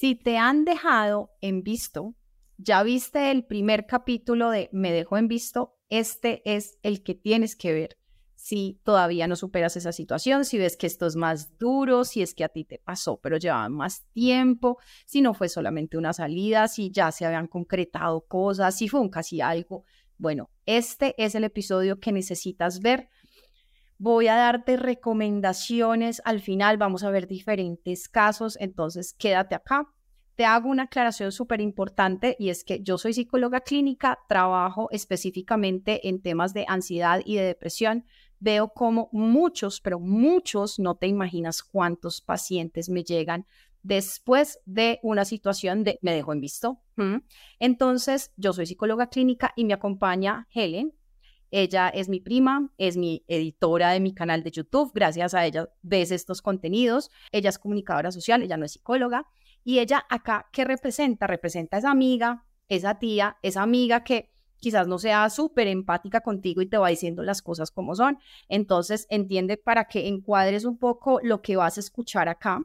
Si te han dejado en visto, ya viste el primer capítulo de Me dejó en visto, este es el que tienes que ver. Si todavía no superas esa situación, si ves que esto es más duro, si es que a ti te pasó, pero llevaba más tiempo, si no fue solamente una salida, si ya se habían concretado cosas, si fue un casi algo. Bueno, este es el episodio que necesitas ver. Voy a darte recomendaciones al final, vamos a ver diferentes casos, entonces quédate acá te hago una aclaración súper importante y es que yo soy psicóloga clínica, trabajo específicamente en temas de ansiedad y de depresión. Veo como muchos, pero muchos, no te imaginas cuántos pacientes me llegan después de una situación de me dejo en visto. Entonces, yo soy psicóloga clínica y me acompaña Helen. Ella es mi prima, es mi editora de mi canal de YouTube. Gracias a ella ves estos contenidos. Ella es comunicadora social, ella no es psicóloga. Y ella acá, ¿qué representa? Representa esa amiga, esa tía, esa amiga que quizás no sea súper empática contigo y te va diciendo las cosas como son. Entonces, entiende para que encuadres un poco lo que vas a escuchar acá.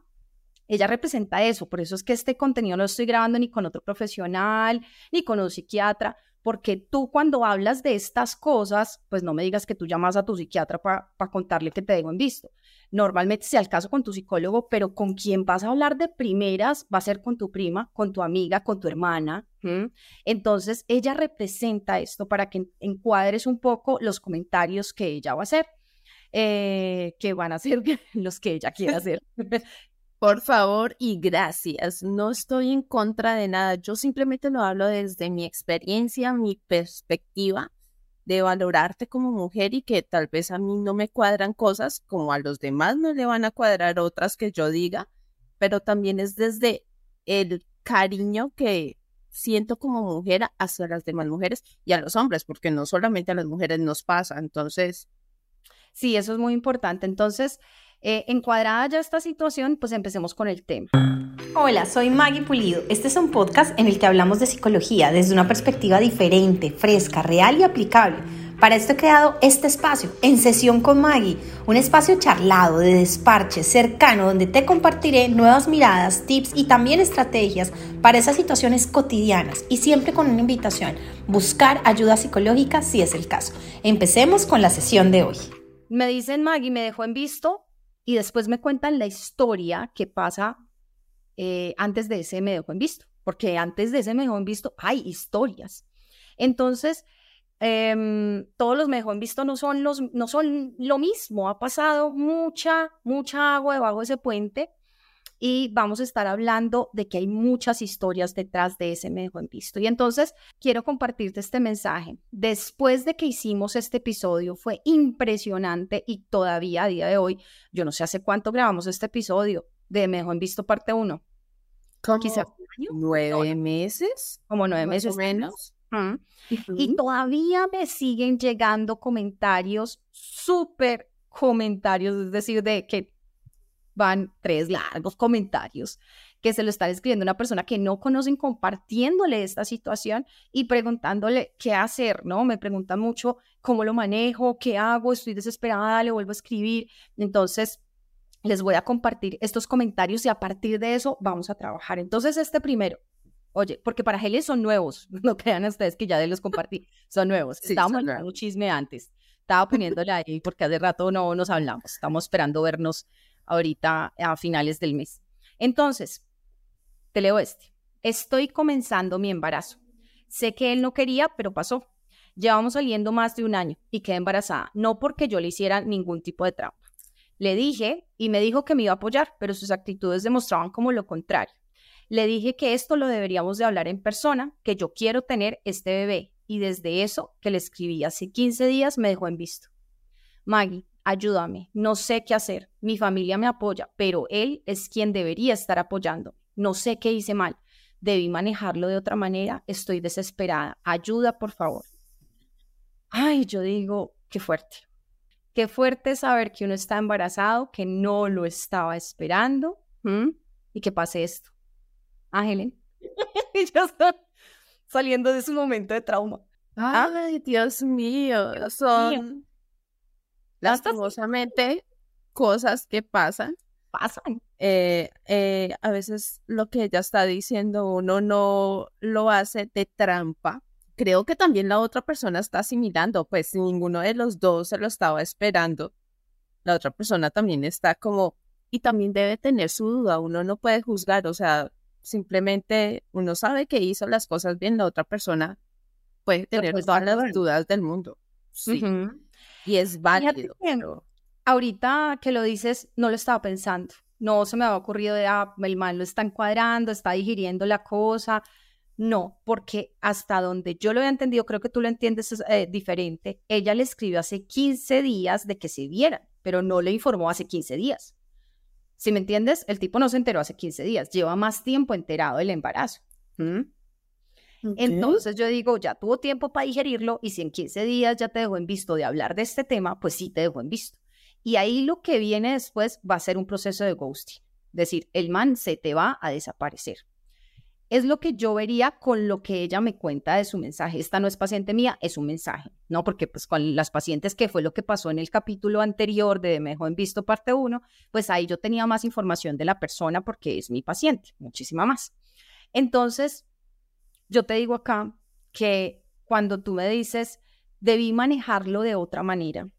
Ella representa eso, por eso es que este contenido no lo estoy grabando ni con otro profesional, ni con un psiquiatra, porque tú cuando hablas de estas cosas, pues no me digas que tú llamas a tu psiquiatra para contarle que te dejo en visto normalmente sea el caso con tu psicólogo, pero con quien vas a hablar de primeras va a ser con tu prima, con tu amiga, con tu hermana. Entonces, ella representa esto para que encuadres un poco los comentarios que ella va a hacer, eh, que van a ser los que ella quiera hacer. Por favor y gracias. No estoy en contra de nada. Yo simplemente lo hablo desde mi experiencia, mi perspectiva de valorarte como mujer y que tal vez a mí no me cuadran cosas como a los demás no le van a cuadrar otras que yo diga, pero también es desde el cariño que siento como mujer hacia las demás mujeres y a los hombres, porque no solamente a las mujeres nos pasa, entonces... Sí, eso es muy importante. Entonces, eh, encuadrada ya esta situación, pues empecemos con el tema. Hola, soy Maggie Pulido. Este es un podcast en el que hablamos de psicología desde una perspectiva diferente, fresca, real y aplicable. Para esto he creado este espacio, En Sesión con Maggie, un espacio charlado, de desparche, cercano, donde te compartiré nuevas miradas, tips y también estrategias para esas situaciones cotidianas y siempre con una invitación, buscar ayuda psicológica si es el caso. Empecemos con la sesión de hoy. Me dicen Maggie, me dejó en visto y después me cuentan la historia que pasa eh, antes de ese me visto, porque antes de ese me visto hay historias. Entonces, em, todos los me dejó en visto no son, los, no son lo mismo, ha pasado mucha, mucha agua debajo de ese puente y vamos a estar hablando de que hay muchas historias detrás de ese me dejó en visto. Y entonces quiero compartirte este mensaje. Después de que hicimos este episodio, fue impresionante y todavía a día de hoy, yo no sé hace cuánto grabamos este episodio, de Me dejó en visto parte uno. ¿Como Quizá nueve meses? Como nueve meses. menos. Y todavía me siguen llegando comentarios, súper comentarios, es decir, de que van tres largos comentarios que se lo está escribiendo una persona que no conocen compartiéndole esta situación y preguntándole qué hacer, ¿no? Me preguntan mucho cómo lo manejo, qué hago, estoy desesperada, le vuelvo a escribir. Entonces, les voy a compartir estos comentarios y a partir de eso vamos a trabajar. Entonces, este primero, oye, porque para Helen son nuevos, no crean ustedes que ya los compartí, son nuevos. Estábamos hablando un chisme antes, estaba poniéndole ahí porque hace rato no nos hablamos, estamos esperando vernos ahorita a finales del mes. Entonces, te leo este. Estoy comenzando mi embarazo. Sé que él no quería, pero pasó. Llevamos saliendo más de un año y quedé embarazada, no porque yo le hiciera ningún tipo de trauma. Le dije y me dijo que me iba a apoyar, pero sus actitudes demostraban como lo contrario. Le dije que esto lo deberíamos de hablar en persona, que yo quiero tener este bebé y desde eso que le escribí hace 15 días me dejó en visto. Maggie, ayúdame, no sé qué hacer, mi familia me apoya, pero él es quien debería estar apoyando. No sé qué hice mal, debí manejarlo de otra manera, estoy desesperada, ayuda por favor. Ay, yo digo, qué fuerte. Qué fuerte saber que uno está embarazado, que no lo estaba esperando y que pase esto. Ah, Helen. y yo estoy saliendo de su momento de trauma. ¿Ah? Ay, Dios mío. Son lastimosamente cosas que pasan. Pasan. eh, eh, a veces lo que ella está diciendo uno no lo hace de trampa. Creo que también la otra persona está asimilando, pues ninguno de los dos se lo estaba esperando, la otra persona también está como, y también debe tener su duda, uno no puede juzgar, o sea, simplemente uno sabe que hizo las cosas bien, la otra persona puede tener todas las dudas del mundo. Sí. Y es válido. Ahorita que lo dices, no lo estaba pensando. No se me había ocurrido de, ah, el mal lo está encuadrando, está digiriendo la cosa. No, porque hasta donde yo lo he entendido, creo que tú lo entiendes eh, diferente. Ella le escribió hace 15 días de que se vieran, pero no le informó hace 15 días. Si me entiendes, el tipo no se enteró hace 15 días, lleva más tiempo enterado del embarazo. Entonces yo digo, ya tuvo tiempo para digerirlo y si en 15 días ya te dejó en visto de hablar de este tema, pues sí te dejó en visto. Y ahí lo que viene después va a ser un proceso de ghosting. Es decir, el man se te va a desaparecer. Es lo que yo vería con lo que ella me cuenta de su mensaje. Esta no es paciente mía, es un mensaje, ¿no? Porque pues con las pacientes, que fue lo que pasó en el capítulo anterior de Me en visto parte 1, pues ahí yo tenía más información de la persona porque es mi paciente, muchísima más. Entonces, yo te digo acá que cuando tú me dices, debí manejarlo de otra manera,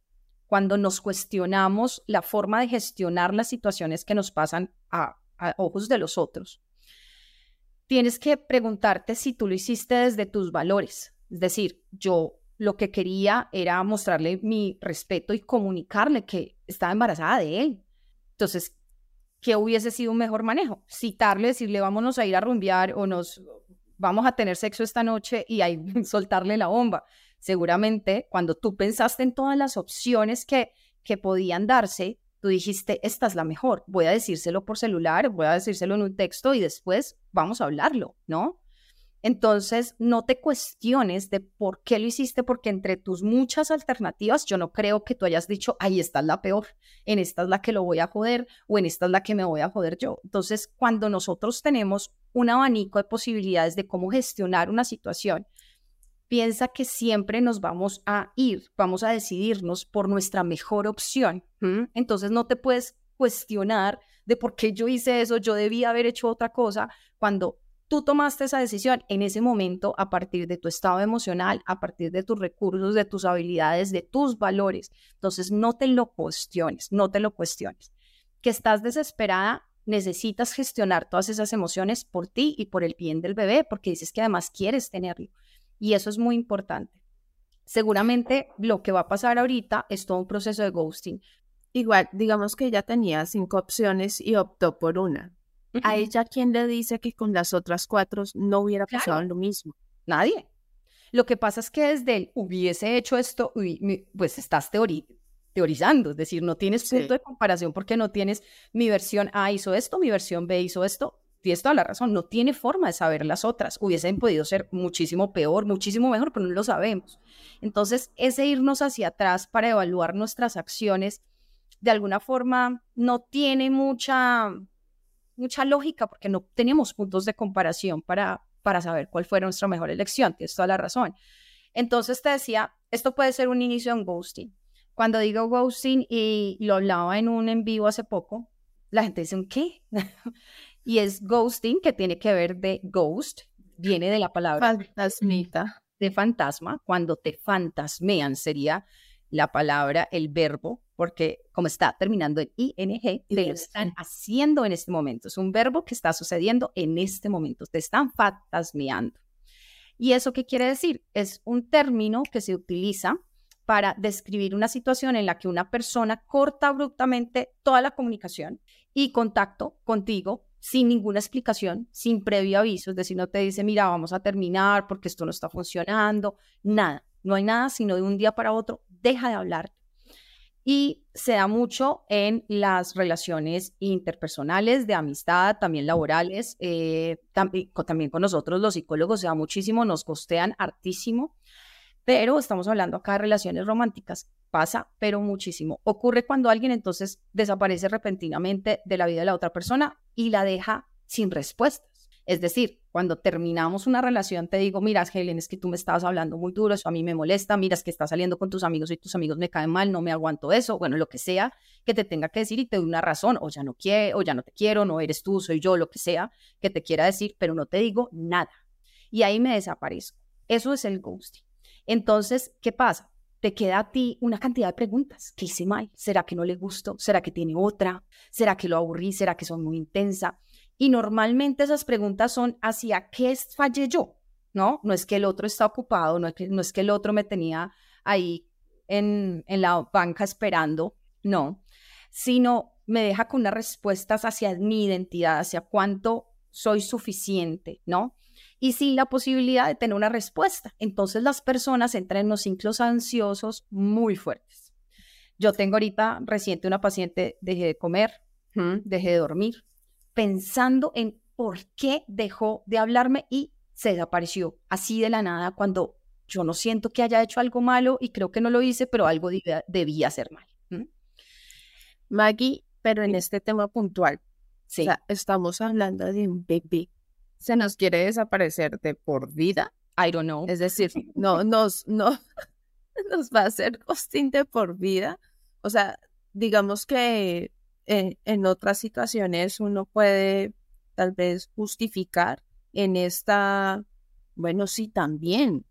cuando nos cuestionamos la forma de gestionar las situaciones que nos pasan a, ojos de los otros, tienes que preguntarte si tú lo hiciste desde tus valores. Es decir, yo lo que quería era mostrarle mi respeto y comunicarle que estaba embarazada de él. Entonces, ¿qué hubiese sido un mejor manejo? Citarle, decirle, vámonos a ir a rumbear o nos vamos a tener sexo esta noche y ahí soltarle la bomba seguramente cuando tú pensaste en todas las opciones que, que podían darse, tú dijiste, esta es la mejor, voy a decírselo por celular, voy a decírselo en un texto y después vamos a hablarlo, ¿no? Entonces, no te cuestiones de por qué lo hiciste, porque entre tus muchas alternativas, yo no creo que tú hayas dicho, ahí está la peor, en esta es la que lo voy a joder o en esta es la que me voy a joder yo. Entonces, cuando nosotros tenemos un abanico de posibilidades de cómo gestionar una situación, piensa que siempre nos vamos a ir, vamos a decidirnos por nuestra mejor opción. Entonces no te puedes cuestionar de por qué yo hice eso, yo debía haber hecho otra cosa, cuando tú tomaste esa decisión en ese momento a partir de tu estado emocional, a partir de tus recursos, de tus habilidades, de tus valores. Entonces no te lo cuestiones, no te lo cuestiones. Que estás desesperada, necesitas gestionar todas esas emociones por ti y por el bien del bebé, porque dices que además quieres tenerlo. Y eso es muy importante. Seguramente lo que va a pasar ahorita es todo un proceso de ghosting. Igual, digamos que ella tenía cinco opciones y optó por una. ¿A ella quién le dice que con las otras cuatro no hubiera pasado lo mismo? Nadie. Lo que pasa es que desde él hubiese hecho esto, pues estás teorizando, es decir, no tienes punto de comparación porque no tienes mi versión A hizo esto, mi versión B hizo esto, tienes toda la razón, no tiene forma de saber las otras. Hubiesen podido ser muchísimo peor, muchísimo mejor, pero no lo sabemos. Entonces, ese irnos hacia atrás para evaluar nuestras acciones, de alguna forma, no tiene mucha, mucha lógica porque no tenemos puntos de comparación para, para saber cuál fue nuestra mejor elección. Tienes toda la razón. Entonces, te decía, esto puede ser un inicio de un ghosting. Cuando digo ghosting, y lo hablaba en un en vivo hace poco, la gente dice, ¿un qué? y es ghosting, que tiene que ver de ghost, viene de la palabra fantasmita. De fantasma, cuando te fantasmean sería la palabra, el verbo, porque como está terminando en ing, te lo están haciendo en este momento. Es un verbo que está sucediendo en este momento, te están fantasmeando. ¿Y eso qué quiere decir? Es un término que se utiliza para describir una situación en la que una persona corta abruptamente toda la comunicación y contacto contigo sin ninguna explicación, sin previo aviso, es decir, no te dice, mira, vamos a terminar porque esto no está funcionando, nada, no hay nada, sino de un día para otro, deja de hablar. Y se da mucho en las relaciones interpersonales, de amistad, también laborales, eh, también, con nosotros los psicólogos se da muchísimo, nos costean hartísimo, pero estamos hablando acá de relaciones románticas pasa, pero muchísimo. Ocurre cuando alguien entonces desaparece repentinamente de la vida de la otra persona y la deja sin respuestas. Es decir, cuando terminamos una relación, te digo, mira, Helen, es que tú me estabas hablando muy duro, eso a mí me molesta, mira, es que estás saliendo con tus amigos y tus amigos me caen mal, no me aguanto eso, bueno, lo que sea que te tenga que decir y te doy una razón, o ya no quiero, o ya no te quiero, no eres tú, soy yo, lo que sea que te quiera decir, pero no te digo nada. Y ahí me desaparezco. Eso es el ghosting. Entonces, ¿qué pasa? te queda a ti una cantidad de preguntas. ¿Qué hice mal? ¿Será que no le gustó? ¿Será que tiene otra? ¿Será que lo aburrí? ¿Será que son muy intensa? Y normalmente esas preguntas son hacia qué fallé yo, ¿no? No es que el otro está ocupado, no es que, no es que el otro me tenía ahí en, en la banca esperando, no, sino me deja con unas respuestas hacia mi identidad, hacia cuánto soy suficiente, ¿no? y sin la posibilidad de tener una respuesta. Entonces las personas entran en unos ciclos ansiosos muy fuertes. Yo tengo ahorita reciente una paciente, dejé de comer, dejé de dormir, pensando en por qué dejó de hablarme y se desapareció así de la nada cuando yo no siento que haya hecho algo malo y creo que no lo hice, pero algo debía, ser mal. Maggie, pero en este tema puntual, sí. estamos hablando de un bebé se nos quiere desaparecer de por vida. I don't know. Es decir, no nos, no, nos va a hacer ghosting de por vida. O sea, digamos que en otras situaciones uno puede tal vez justificar en esta, bueno, sí, también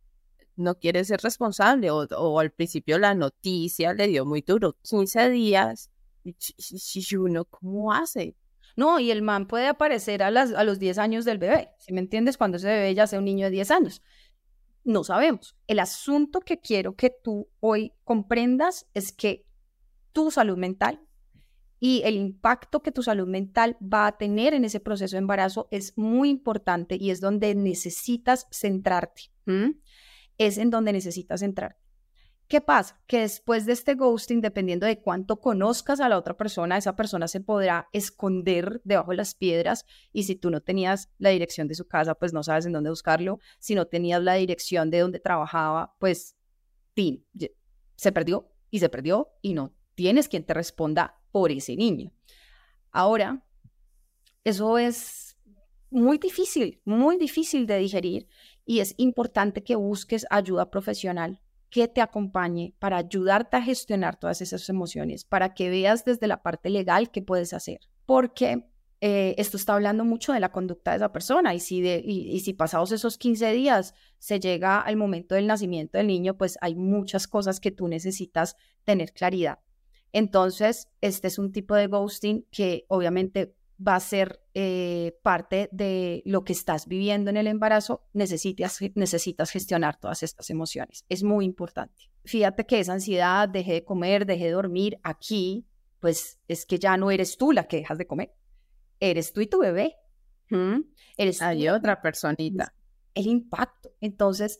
no quiere ser responsable o, o al principio la noticia le dio muy duro, 15 días, y uno, ¿cómo hace? No, y el man puede aparecer a, las, a los 10 años del bebé, si me entiendes? Cuando ese bebé ya sea un niño de 10 años. No sabemos. El asunto que quiero que tú hoy comprendas es que tu salud mental y el impacto que tu salud mental va a tener en ese proceso de embarazo es muy importante y es donde necesitas centrarte. Es en donde necesitas centrarte. ¿Qué pasa? Que después de este ghosting, dependiendo de cuánto conozcas a la otra persona, esa persona se podrá esconder debajo de las piedras y si tú no tenías la dirección de su casa, pues no sabes en dónde buscarlo. Si no tenías la dirección de donde trabajaba, pues fin, se perdió y se perdió y no tienes quien te responda por ese niño. Ahora, eso es muy difícil, muy difícil de digerir y es importante que busques ayuda profesional que te acompañe para ayudarte a gestionar todas esas emociones, para que veas desde la parte legal qué puedes hacer. Porque eh, esto está hablando mucho de la conducta de esa persona y si, de, y, si pasados esos 15 días se llega al momento del nacimiento del niño, pues hay muchas cosas que tú necesitas tener claridad. Entonces, este es un tipo de ghosting que obviamente va a ser eh, parte de lo que estás viviendo en el embarazo, necesitas, necesitas gestionar todas estas emociones. Es muy importante. Fíjate que esa ansiedad, dejé de comer, dejé de dormir, aquí, pues es que ya no eres tú la que dejas de comer, eres tú y tu bebé. Eres Hay otra personita. El impacto. Entonces,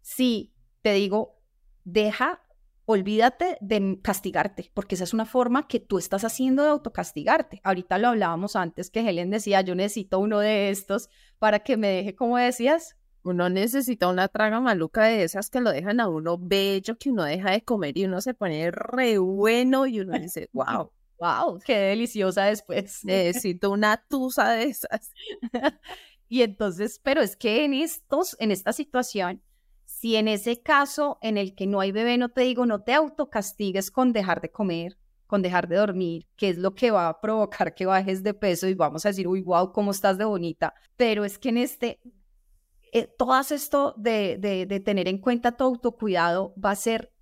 si te digo, deja olvídate de castigarte, porque esa es una forma que tú estás haciendo de autocastigarte. Ahorita lo hablábamos antes que Helen decía, yo necesito uno de estos para que me deje, como decías. Uno necesita una traga maluca de esas que lo dejan a uno bello, que uno deja de comer y uno se pone re bueno y uno dice, wow. Wow, qué deliciosa después. Necesito una tusa de esas. y entonces, pero es que en estos, en esta situación, si en ese caso en el que no hay bebé, no te digo, no te autocastigues con dejar de comer, con dejar de dormir, que es lo que va a provocar que bajes de peso y vamos a decir, uy, wow, cómo estás de bonita. Pero es que en este, eh, todo esto de, tener en cuenta tu autocuidado va a ser,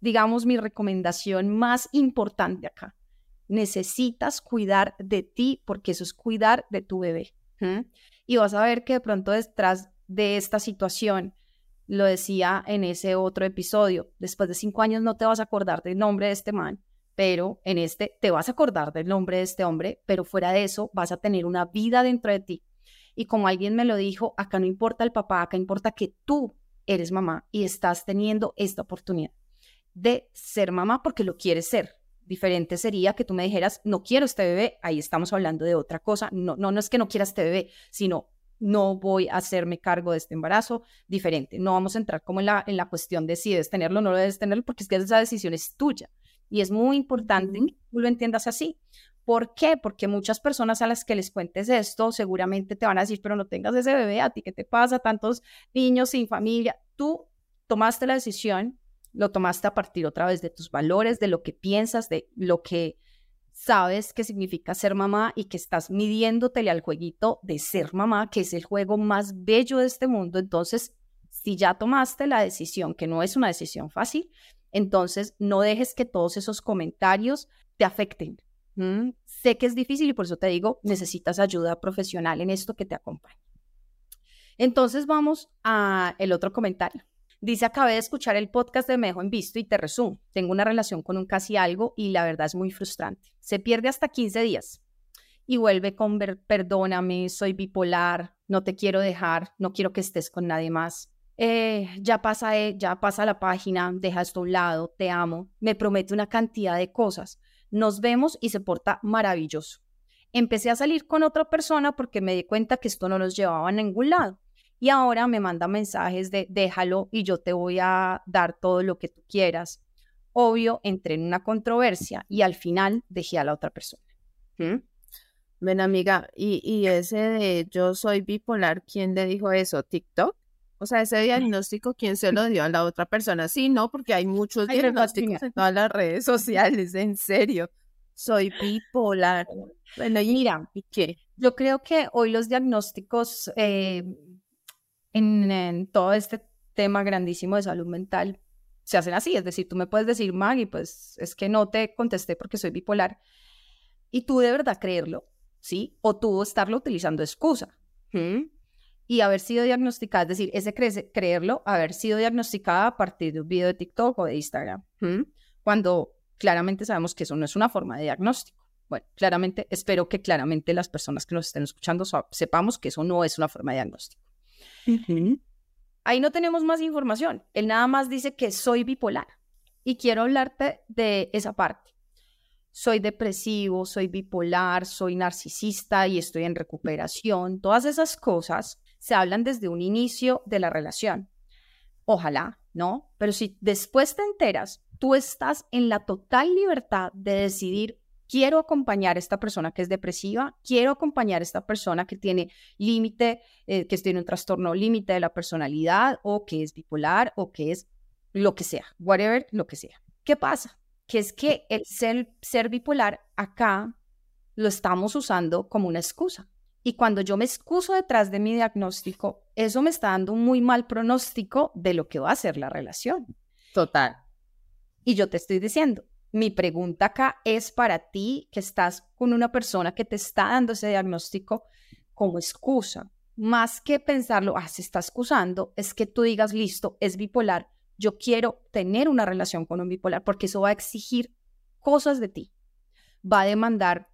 digamos, mi recomendación más importante acá. Necesitas cuidar de ti porque eso es cuidar de tu bebé. Y vas a ver que de pronto detrás de esta situación lo decía en ese otro episodio, después de cinco años no te vas a acordar del nombre de este man, pero en este te vas a acordar del nombre de este hombre, pero fuera de eso vas a tener una vida dentro de ti. Y como alguien me lo dijo, acá no importa el papá, acá importa que tú eres mamá y estás teniendo esta oportunidad de ser mamá porque lo quieres ser. Diferente sería que tú me dijeras, no quiero este bebé, ahí estamos hablando de otra cosa. No, no, no es que no quieras este bebé, sino no voy a hacerme cargo de este embarazo, diferente. No vamos a entrar como en la, en la cuestión de si debes tenerlo o no debes tenerlo, porque es que esa decisión es tuya. Y es muy importante que tú lo entiendas así, ¿Por qué? Porque muchas personas a las que les cuentes esto seguramente te van a decir, pero no tengas ese bebé, a ti qué te pasa, tantos niños sin familia. Tú tomaste la decisión, lo tomaste a partir otra vez de tus valores, de lo que piensas, de lo que sabes que significa ser mamá y que estás midiéndotele al jueguito de ser mamá, que es el juego más bello de este mundo. Entonces, si ya tomaste la decisión, que no es una decisión fácil, entonces no dejes que todos esos comentarios te afecten. Sé que es difícil y por eso te digo, necesitas ayuda profesional en esto que te acompañe. Entonces vamos a el otro comentario. Dice, acabé de escuchar el podcast de Mejo en Visto y te resumo. Tengo una relación con un casi algo y la verdad es muy frustrante. Se pierde hasta 15 días y vuelve con perdóname, soy bipolar, no te quiero dejar, no quiero que estés con nadie más. Eh, ya pasa, eh, ya pasa la página, deja esto a un lado, te amo, me promete una cantidad de cosas. Nos vemos y se porta maravilloso. Empecé a salir con otra persona porque me di cuenta que esto no nos llevaba a ningún lado y ahora me manda mensajes de déjalo y yo te voy a dar todo lo que tú quieras. Obvio, entré en una controversia y al final dejé a la otra persona. ¿Mm? Ven, amiga, y, y ese de yo soy bipolar, ¿quién le dijo eso? ¿TikTok? O sea, ese diagnóstico, ¿quién se lo dio a la otra persona? Sí, no, porque hay muchos diagnósticos en todas las redes sociales, en serio. Soy bipolar. Bueno, y mira, ¿y qué? Yo creo que hoy los diagnósticos eh, en, todo este tema grandísimo de salud mental se hacen así. Es decir, tú me puedes decir, Maggie, pues es que no te contesté porque soy bipolar. Y tú de verdad creerlo, ¿sí? O tú estarlo utilizando excusa. Y haber sido diagnosticada, es decir, ese creerlo, haber sido diagnosticada a partir de un video de TikTok o de Instagram. Cuando claramente sabemos que eso no es una forma de diagnóstico. Bueno, claramente, espero que claramente las personas que nos estén escuchando sepamos que eso no es una forma de diagnóstico. Ahí no tenemos más información. Él nada más dice que soy bipolar. Y quiero hablarte de esa parte. Soy depresivo, soy bipolar, soy narcisista y estoy en recuperación. Todas esas cosas se hablan desde un inicio de la relación. Ojalá, ¿no? Pero si después te enteras, tú estás en la total libertad de decidir quiero acompañar a esta persona que es depresiva, quiero acompañar a esta persona que tiene límite, eh, que tiene un trastorno límite de la personalidad o que es bipolar o que es lo que sea, whatever, lo que sea. ¿Qué pasa? Que es que el ser, ser bipolar acá lo estamos usando como una excusa. Y cuando yo me excuso detrás de mi diagnóstico, eso me está dando un muy mal pronóstico de lo que va a ser la relación. Total. Y yo te estoy diciendo, mi pregunta acá es para ti que estás con una persona que te está dando ese diagnóstico como excusa. Más que pensarlo, ah, se está excusando, es que tú digas, listo, es bipolar, yo quiero tener una relación con un bipolar porque eso va a exigir cosas de ti. Va a demandar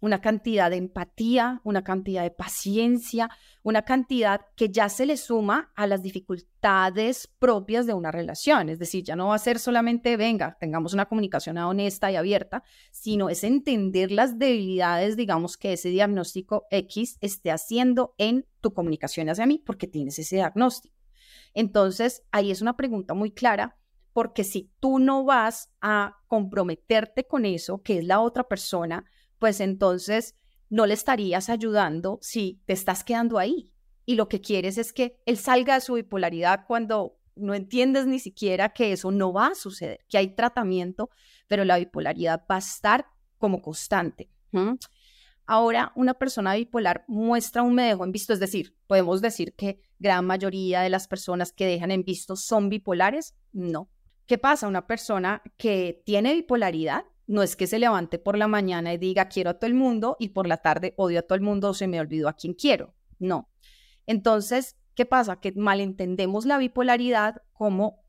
una cantidad de empatía, una cantidad de paciencia, una cantidad que ya se le suma a las dificultades propias de una relación. Es decir, ya no va a ser solamente, venga, tengamos una comunicación honesta y abierta, sino es entender las debilidades, digamos, que ese diagnóstico X esté haciendo en tu comunicación hacia mí, porque tienes ese diagnóstico. Entonces, ahí es una pregunta muy clara porque si tú no vas a comprometerte con eso, que es la otra persona, pues entonces no le estarías ayudando si te estás quedando ahí. Y lo que quieres es que él salga de su bipolaridad cuando no entiendes ni siquiera que eso no va a suceder, que hay tratamiento, pero la bipolaridad va a estar como constante. Ahora, una persona bipolar muestra un me dejo en visto, es decir, podemos decir que gran mayoría de las personas que dejan en visto son bipolares. No. ¿Qué pasa? Una persona que tiene bipolaridad no es que se levante por la mañana y diga quiero a todo el mundo y por la tarde odio a todo el mundo o se me olvidó a quien quiero. No. Entonces, ¿qué pasa? Que malentendemos la bipolaridad como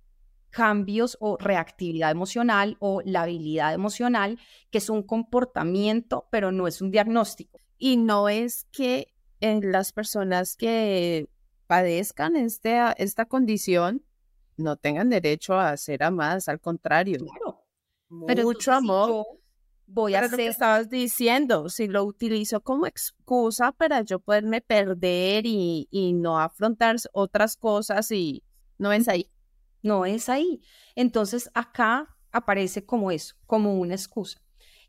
cambios o reactividad emocional o la habilidad emocional, que es un comportamiento, pero no es un diagnóstico. Y no es que en las personas que padezcan este, esta condición no tengan derecho a ser amadas, al contrario. Claro mucho amor. voy a hacer... lo que estabas diciendo, si lo utilizo como excusa para yo poderme perder y, y no afrontar otras cosas y no es ahí. No es ahí. Entonces acá aparece como eso, como una excusa.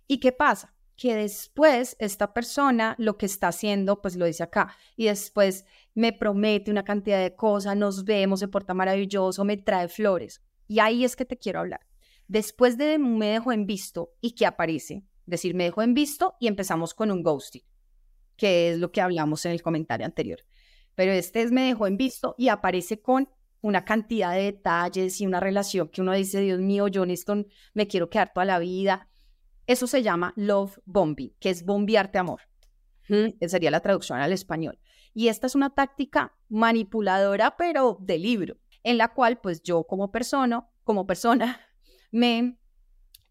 ¿Y qué pasa? que después esta persona lo que está haciendo, pues lo dice acá, y después me promete una cantidad de cosas, nos vemos, se porta maravilloso, me trae flores. Y ahí es que te quiero hablar. Después de me dejo en visto y que aparece, decir, me dejo en visto y empezamos con un ghosting, que es lo que hablamos en el comentario anterior. Pero este es me dejó en visto y aparece con una cantidad de detalles y una relación que uno dice, Dios mío, yo en esto me quiero quedar toda la vida. Eso se llama love bombing, que es bombearte amor. Esa sería la traducción al español. Y esta es una táctica manipuladora, pero de libro, en la cual pues yo como persona, como persona, me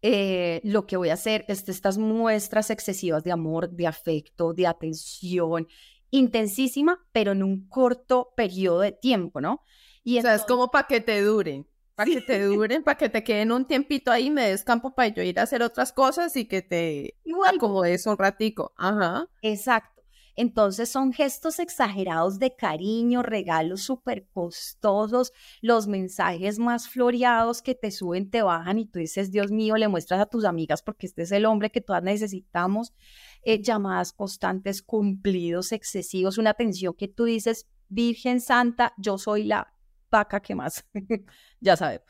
eh, lo que voy a hacer es estas muestras excesivas de amor, de afecto, de atención, intensísima, pero en un corto periodo de tiempo, ¿no? Y o sea, es como para que te duren, para que te duren, para que te queden un tiempito ahí, me des campo para yo ir a hacer otras cosas y que te Igual. acomodes un ratico. Ajá. Exacto. Entonces son gestos exagerados de cariño, regalos súper costosos, los mensajes más floreados que te suben, te bajan y tú dices, Dios mío, le muestras a tus amigas porque este es el hombre que todas necesitamos, eh, llamadas constantes, cumplidos excesivos, una atención que tú dices, Virgen Santa, yo soy la vaca que más, ya sabemos.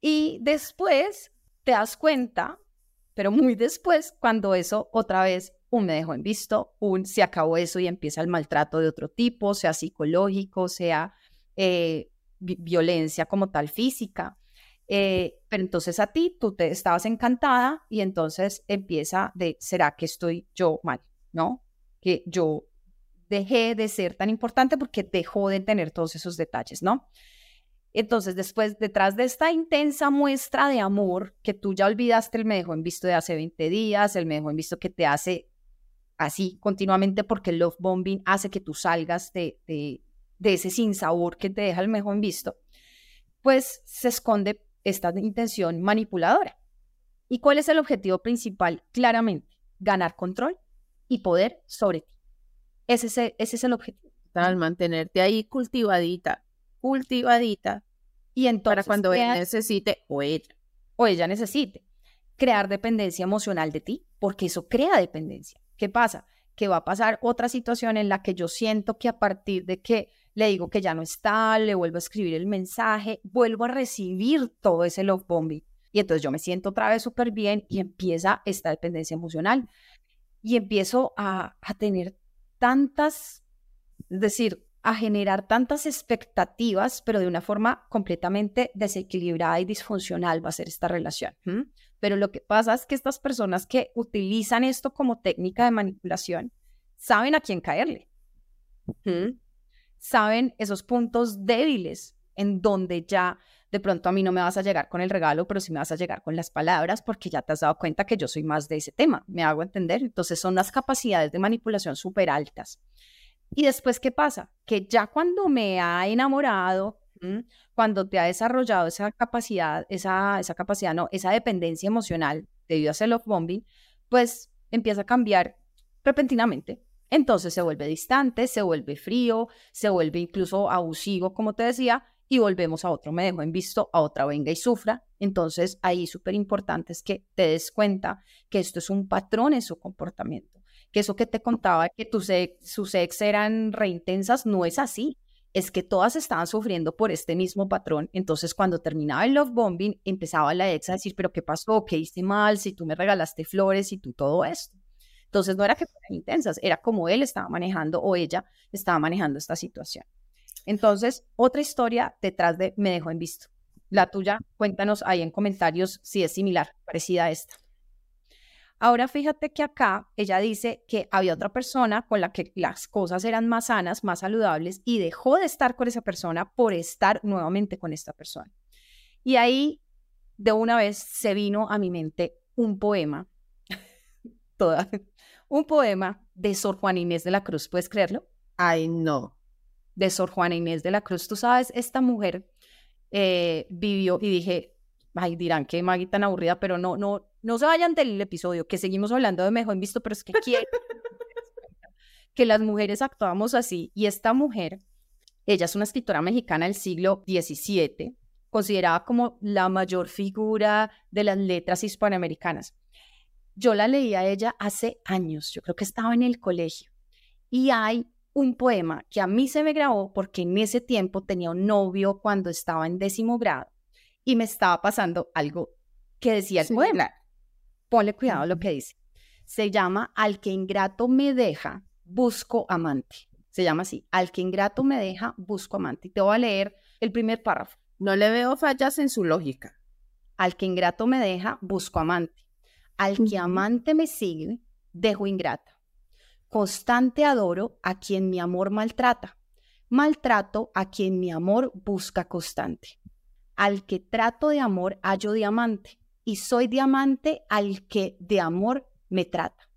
y después te das cuenta, pero muy después, cuando eso otra vez un me dejó en visto, un se acabó eso y empieza el maltrato de otro tipo, sea psicológico, sea eh, violencia como tal física. Eh, pero entonces a ti, tú te estabas encantada y entonces empieza de, ¿será que estoy yo mal? ¿No? Que yo dejé de ser tan importante porque dejó de tener todos esos detalles, ¿no? Entonces, después, detrás de esta intensa muestra de amor que tú ya olvidaste el me dejó en visto de hace 20 días, el me dejó en visto que te hace así continuamente porque el love bombing hace que tú salgas de, de, de ese sinsabor que te deja el mejor visto, pues se esconde esta intención manipuladora. ¿Y cuál es el objetivo principal? Claramente, ganar control y poder sobre ti. Ese es el, ese es el objetivo. Tal, mantenerte ahí cultivadita, cultivadita. Y entonces, para cuando él necesite o ella. O ella necesite. Crear dependencia emocional de ti, porque eso crea dependencia. ¿Qué pasa? Que va a pasar otra situación en la que yo siento que a partir de que le digo que ya no está, le vuelvo a escribir el mensaje, vuelvo a recibir todo ese love bombing. Y entonces yo me siento otra vez súper bien y empieza esta dependencia emocional. Y empiezo a, a tener tantas, es decir, a generar tantas expectativas, pero de una forma completamente desequilibrada y disfuncional va a ser esta relación. Pero lo que pasa es que estas personas que utilizan esto como técnica de manipulación saben a quién caerle. Saben esos puntos débiles en donde ya de pronto a mí no me vas a llegar con el regalo, pero sí me vas a llegar con las palabras porque ya te has dado cuenta que yo soy más de ese tema. ¿Me hago entender? Entonces son las capacidades de manipulación súper altas. Y después, ¿qué pasa? Que ya cuando me ha enamorado, cuando te ha desarrollado esa capacidad, esa, esa capacidad, no, esa dependencia emocional debido a ese love bombing, pues empieza a cambiar repentinamente. Entonces se vuelve distante, se vuelve frío, se vuelve incluso abusivo, como te decía, y volvemos a otro me dejo en visto, a otra venga y sufra. Entonces ahí súper importante es que te des cuenta que esto es un patrón en su comportamiento, que eso que te contaba que tus sus ex eran reintensas no es así es que todas estaban sufriendo por este mismo patrón. Entonces, cuando terminaba el love bombing, empezaba la ex a decir, pero ¿qué pasó? ¿Qué hice mal? Si tú me regalaste flores y tú todo esto. Entonces, no era que fueran intensas, era como él estaba manejando o ella estaba manejando esta situación. Entonces, otra historia detrás de me dejó en visto. La tuya, cuéntanos ahí en comentarios si es similar, parecida a esta. Ahora fíjate que acá ella dice que había otra persona con la que las cosas eran más sanas, más saludables y dejó de estar con esa persona por estar nuevamente con esta persona. Y ahí de una vez se vino a mi mente un poema, toda, un poema de Sor Juana Inés de la Cruz, ¿puedes creerlo? Ay, no. De Sor Juana Inés de la Cruz. Tú sabes, esta mujer eh, vivió y dije, ay, dirán que Maggie tan aburrida, pero no, no, no se vayan del episodio, que seguimos hablando de mejor visto, pero es que quiero que las mujeres actuamos así. Y esta mujer, ella es una escritora mexicana del siglo XVII, considerada como la mayor figura de las letras hispanoamericanas. Yo la leí a ella hace años, yo creo que estaba en el colegio. Y hay un poema que a mí se me grabó porque en ese tiempo tenía un novio cuando estaba en décimo grado y me estaba pasando algo que decía el poema. Ponle cuidado a lo que dice. Se llama Al que ingrato me deja, busco amante. Se llama así, Al que ingrato me deja, busco amante. Y te voy a leer el primer párrafo. No le veo fallas en su lógica. Al que ingrato me deja, busco amante. Al que amante me sigue, dejo ingrata. Constante adoro a quien mi amor maltrata. Maltrato a quien mi amor busca constante. Al que trato de amor hallo diamante. Y soy diamante al que de amor me trata.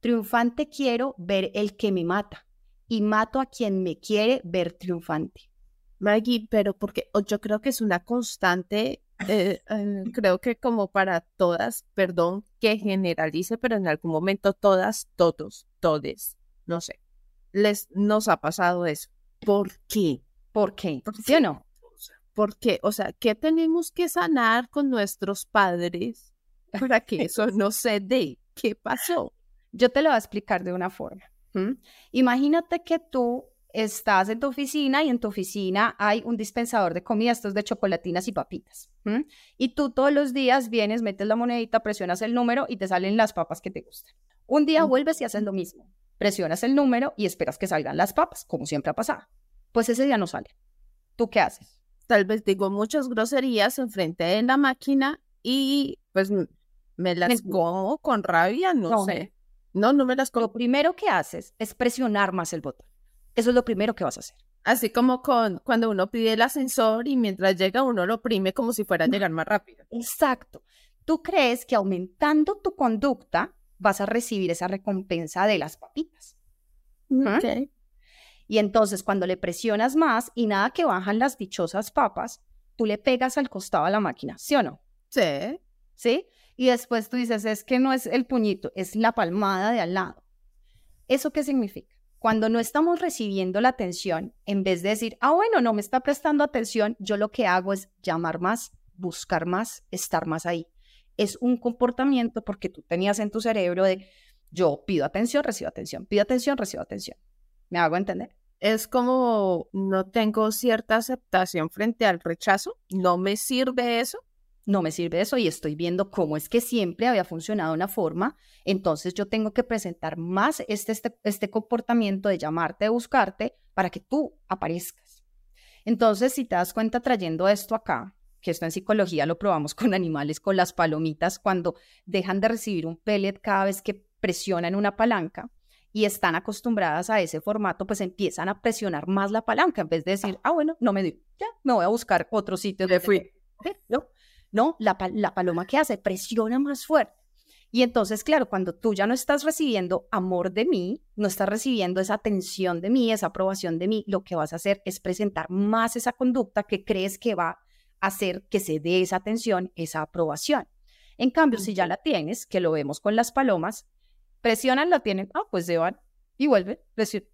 Triunfante quiero ver el que me mata. Y mato a quien me quiere ver triunfante. Maggie, pero porque yo creo que es una constante eh, eh, creo que como para todas, perdón que generalice, pero en algún momento todas, todos, todes, no sé, les nos ha pasado eso. ¿Por qué? ¿Por qué? ¿Sí o no? ¿Por qué? O sea, ¿qué tenemos que sanar con nuestros padres para que eso no se dé? ¿Qué pasó? Yo te lo voy a explicar de una forma. Imagínate que tú estás en tu oficina y en tu oficina hay un dispensador de comida, estos de chocolatinas y papitas. Y tú todos los días vienes, metes la monedita, presionas el número y te salen las papas que te gustan. Un día vuelves y haces lo mismo. Presionas el número y esperas que salgan las papas, como siempre ha pasado. Pues ese día no sale. ¿Tú qué haces? Tal vez digo muchas groserías enfrente de la máquina y pues me las como con rabia, no, sé. No, no me las como. Lo primero que haces es presionar más el botón. Eso es lo primero que vas a hacer. Así como con cuando uno pide el ascensor y mientras llega uno lo oprime como si fuera a llegar más rápido. Exacto. Tú crees que aumentando tu conducta vas a recibir esa recompensa de las papitas. Okay. Y entonces cuando le presionas más y nada que bajan las dichosas papas, tú le pegas al costado a la máquina, ¿sí o no? Sí. ¿Sí? Y después tú dices, es que no es el puñito, es la palmada de al lado. ¿Eso qué significa? Cuando no estamos recibiendo la atención, en vez de decir, ah, bueno, no me está prestando atención, yo lo que hago es llamar más, buscar más, estar más ahí. Es un comportamiento porque tú tenías en tu cerebro de, yo pido atención, recibo atención, pido atención, recibo atención. ¿Me hago entender? Es como no tengo cierta aceptación frente al rechazo, no me sirve eso, no me sirve eso y estoy viendo cómo es que siempre había funcionado una forma, entonces yo tengo que presentar más este, este, este, comportamiento de llamarte, de buscarte, para que tú aparezcas. Entonces, si te das cuenta trayendo esto acá, que esto en psicología lo probamos con animales, con las palomitas, cuando dejan de recibir un pellet cada vez que presionan una palanca y están acostumbradas a ese formato, pues empiezan a presionar más la palanca en vez de decir, ah, bueno, no me dio, ya, me voy a buscar otro sitio. Le fui. ¿No? No, la, paloma que hace presiona más fuerte. Y entonces, claro, cuando tú ya no estás recibiendo amor de mí, no estás recibiendo esa atención de mí, esa aprobación de mí, lo que vas a hacer es presentar más esa conducta que crees que va a hacer que se dé esa atención, esa aprobación. En cambio, si ya la tienes, que lo vemos con las palomas, presionan, la tienen, ah, pues se van y vuelve,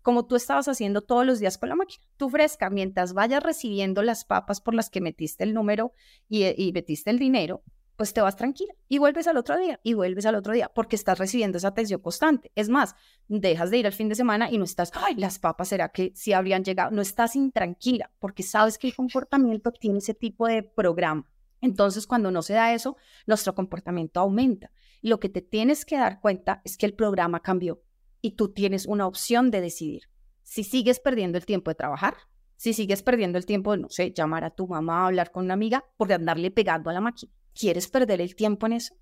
como tú estabas haciendo todos los días con la máquina. Tú fresca, mientras vayas recibiendo las papas por las que metiste el número y, y, metiste el dinero, pues te vas tranquila y vuelves al otro día y vuelves al otro día porque estás recibiendo esa atención constante. Es más, dejas de ir al fin de semana y no estás, ay, las papas, ¿será que si habrían llegado? No estás intranquila porque sabes que el comportamiento tiene ese tipo de programa. Entonces, cuando no se da eso, nuestro comportamiento aumenta. Lo que te tienes que dar cuenta es que el programa cambió y tú tienes una opción de decidir. Si sigues perdiendo el tiempo de trabajar, si sigues perdiendo el tiempo no sé, llamar a tu mamá, hablar con una amiga, por andarle pegando a la máquina. ¿Quieres perder el tiempo en eso?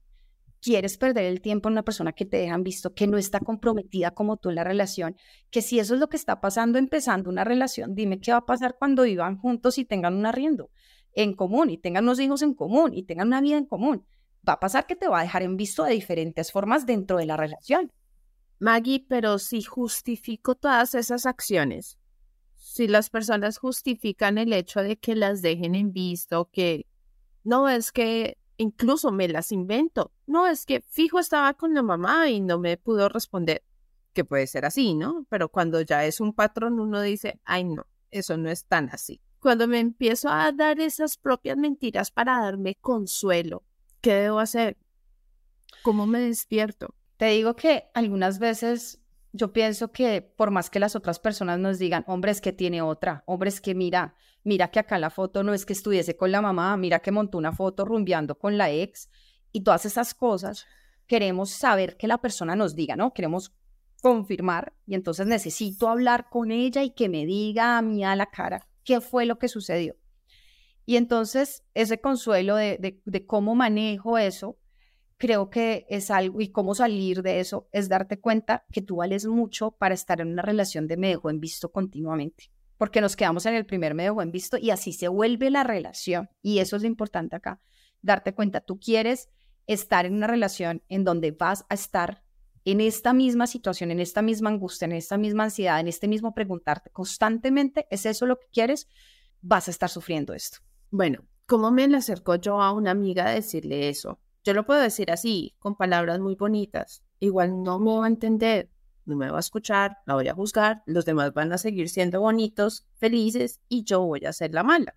¿Quieres perder el tiempo en una persona que te dejan visto, que no está comprometida como tú en la relación? Que si eso es lo que está pasando empezando una relación, dime qué va a pasar cuando vivan juntos y tengan un arriendo en común y tengan unos hijos en común y tengan una vida en común. Va a pasar que te va a dejar en visto de diferentes formas dentro de la relación. Maggie, pero si justifico todas esas acciones, si las personas justifican el hecho de que las dejen en visto, que no es que incluso me las invento, no es que fijo estaba con la mamá y no me pudo responder, que puede ser así, ¿no? Pero cuando ya es un patrón, uno dice, ay no, eso no es tan así. Cuando me empiezo a dar esas propias mentiras para darme consuelo, ¿qué debo hacer? ¿Cómo me despierto? Te digo que algunas veces yo pienso que por más que las otras personas nos digan, hombre, es que tiene otra, hombre, es que mira, mira que acá la foto no es que estuviese con la mamá, mira que montó una foto rumbeando con la ex y todas esas cosas, queremos saber que la persona nos diga, ¿no? Queremos confirmar y entonces necesito hablar con ella y que me diga a mí a la cara qué fue lo que sucedió. Y entonces ese consuelo de, cómo manejo eso, creo que es algo, y cómo salir de eso, es darte cuenta que tú vales mucho para estar en una relación de me dejo en visto continuamente, porque nos quedamos en el primer me dejo en visto y así se vuelve la relación. Y eso es lo importante acá, darte cuenta, tú quieres estar en una relación en donde vas a estar en esta misma situación, en esta misma angustia, en esta misma ansiedad, en este mismo preguntarte constantemente, ¿es eso lo que quieres? Vas a estar sufriendo esto. Bueno, ¿cómo me le acerco yo a una amiga a decirle eso? Yo lo puedo decir así, con palabras muy bonitas. Igual no me va a entender, no me va a escuchar, la voy a juzgar, los demás van a seguir siendo bonitos, felices y yo voy a ser la mala.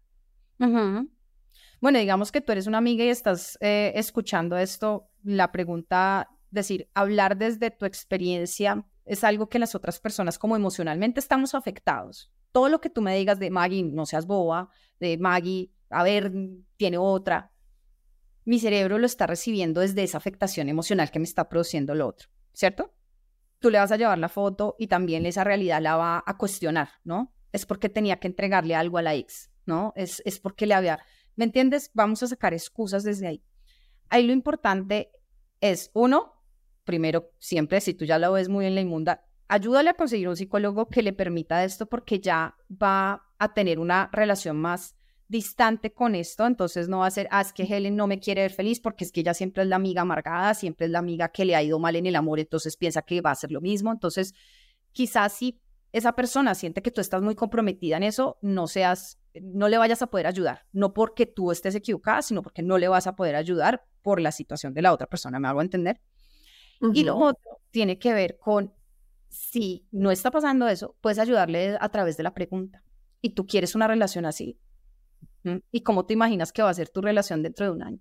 Bueno, digamos que tú eres una amiga y estás eh, escuchando esto, la pregunta, decir, hablar desde tu experiencia es algo que las otras personas como emocionalmente estamos afectados. Todo lo que tú me digas de Maggie, no seas boba, de Maggie, a ver, tiene otra, mi cerebro lo está recibiendo desde esa afectación emocional que me está produciendo lo otro, ¿cierto? Tú le vas a llevar la foto y también esa realidad la va a cuestionar, ¿no? Es porque tenía que entregarle algo a la ex, ¿no? Es, es porque le había, ¿me entiendes? Vamos a sacar excusas desde ahí. Ahí lo importante es, uno, primero, siempre, si tú ya lo ves muy en la inmunda, ayúdale a conseguir un psicólogo que le permita esto porque ya va a tener una relación más distante con esto, entonces no va a ser, ah, es que Helen no me quiere ver feliz porque es que ella siempre es la amiga amargada, siempre es la amiga que le ha ido mal en el amor, entonces piensa que va a ser lo mismo, entonces quizás si esa persona siente que tú estás muy comprometida en eso, no seas, no le vayas a poder ayudar, no porque tú estés equivocada, sino porque no le vas a poder ayudar por la situación de la otra persona, ¿me hago entender? Y lo otro tiene que ver con si no está pasando eso, puedes ayudarle a través de la pregunta. Y tú quieres una relación así, ¿Y cómo te imaginas que va a ser tu relación dentro de un año?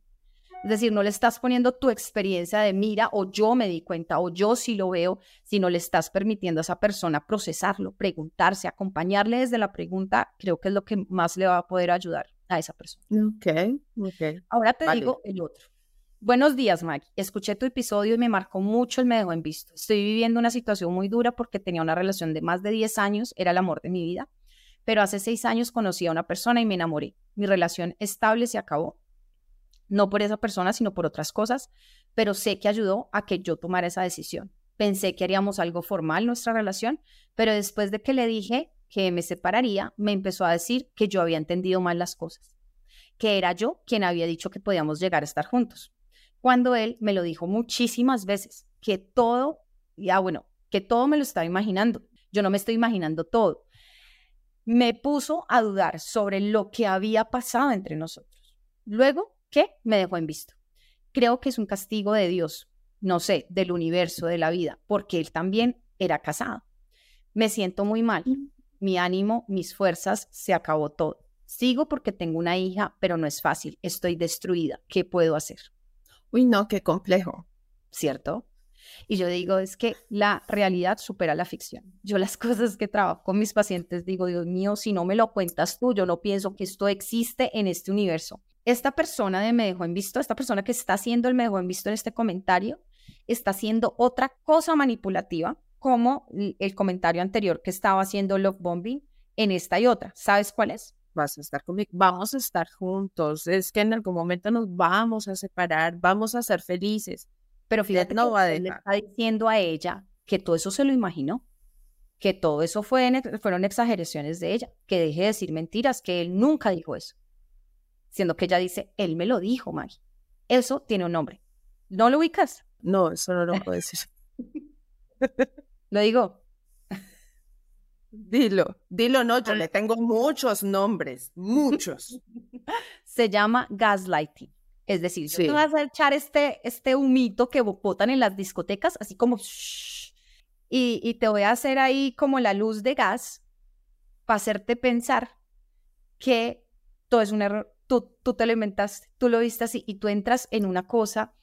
Es decir, no le estás poniendo tu experiencia de mira o yo me di cuenta o yo sí lo veo, sino le estás permitiendo a esa persona procesarlo, preguntarse, acompañarle desde la pregunta, creo que es lo que más le va a poder ayudar a esa persona. Ok, ok. Ahora te digo el otro. Buenos días, Maggie. Escuché tu episodio y me marcó mucho el me dejó en visto. Estoy viviendo una situación muy dura porque tenía una relación de más de 10 años, era el amor de mi vida pero hace seis años conocí a una persona y me enamoré. Mi relación estable se acabó. No por esa persona, sino por otras cosas, pero sé que ayudó a que yo tomara esa decisión. Pensé que haríamos algo formal nuestra relación, pero después de que le dije que me separaría, me empezó a decir que yo había entendido mal las cosas, que era yo quien había dicho que podíamos llegar a estar juntos. Cuando él me lo dijo muchísimas veces, que todo, ya bueno, que todo me lo estaba imaginando. Yo no me estoy imaginando todo me puso a dudar sobre lo que había pasado entre nosotros. Luego, ¿qué? Me dejó en visto. Creo que es un castigo de Dios, no sé, del universo, de la vida, porque él también era casado. Me siento muy mal. Mi ánimo, mis fuerzas, se acabó todo. Sigo porque tengo una hija, pero no es fácil. Estoy destruida. ¿Qué puedo hacer? Uy, no, qué complejo. ¿Cierto? Y yo digo, es que la realidad supera la ficción. Yo las cosas que trabajo con mis pacientes digo, Dios mío, si no me lo cuentas tú, yo no pienso que esto existe en este universo. Esta persona de me dejó en visto, esta persona que está haciendo el me dejó en visto en este comentario, está haciendo otra cosa manipulativa, como el comentario anterior que estaba haciendo Love Bombing en esta y otra. ¿Sabes cuál es? Vas a estar conmigo, vamos a estar juntos, es que en algún momento nos vamos a separar, vamos a ser felices. Pero fíjate, no va le está diciendo a ella que todo eso se lo imaginó, que todo eso fue, fueron exageraciones de ella, que deje de decir mentiras, que él nunca dijo eso. Siendo que ella dice, él me lo dijo, Maggie. Eso tiene un nombre. ¿No lo ubicas? No, eso no lo puedo decir. lo digo. Dilo, dilo, no, yo le tengo muchos nombres, muchos. Se llama gaslighting. Es decir, tú vas a echar este, este humito que botan en las discotecas, así como... y, te voy a hacer ahí como la luz de gas para hacerte pensar que todo es un error. Tú, tú te lo inventaste, tú lo viste así y tú entras en una cosa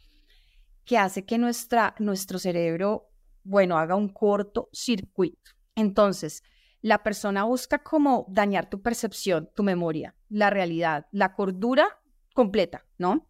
que hace que nuestra, nuestro cerebro, bueno, haga un corto circuito. Entonces, la persona busca como dañar tu percepción, tu memoria, la realidad, la cordura completa, ¿no?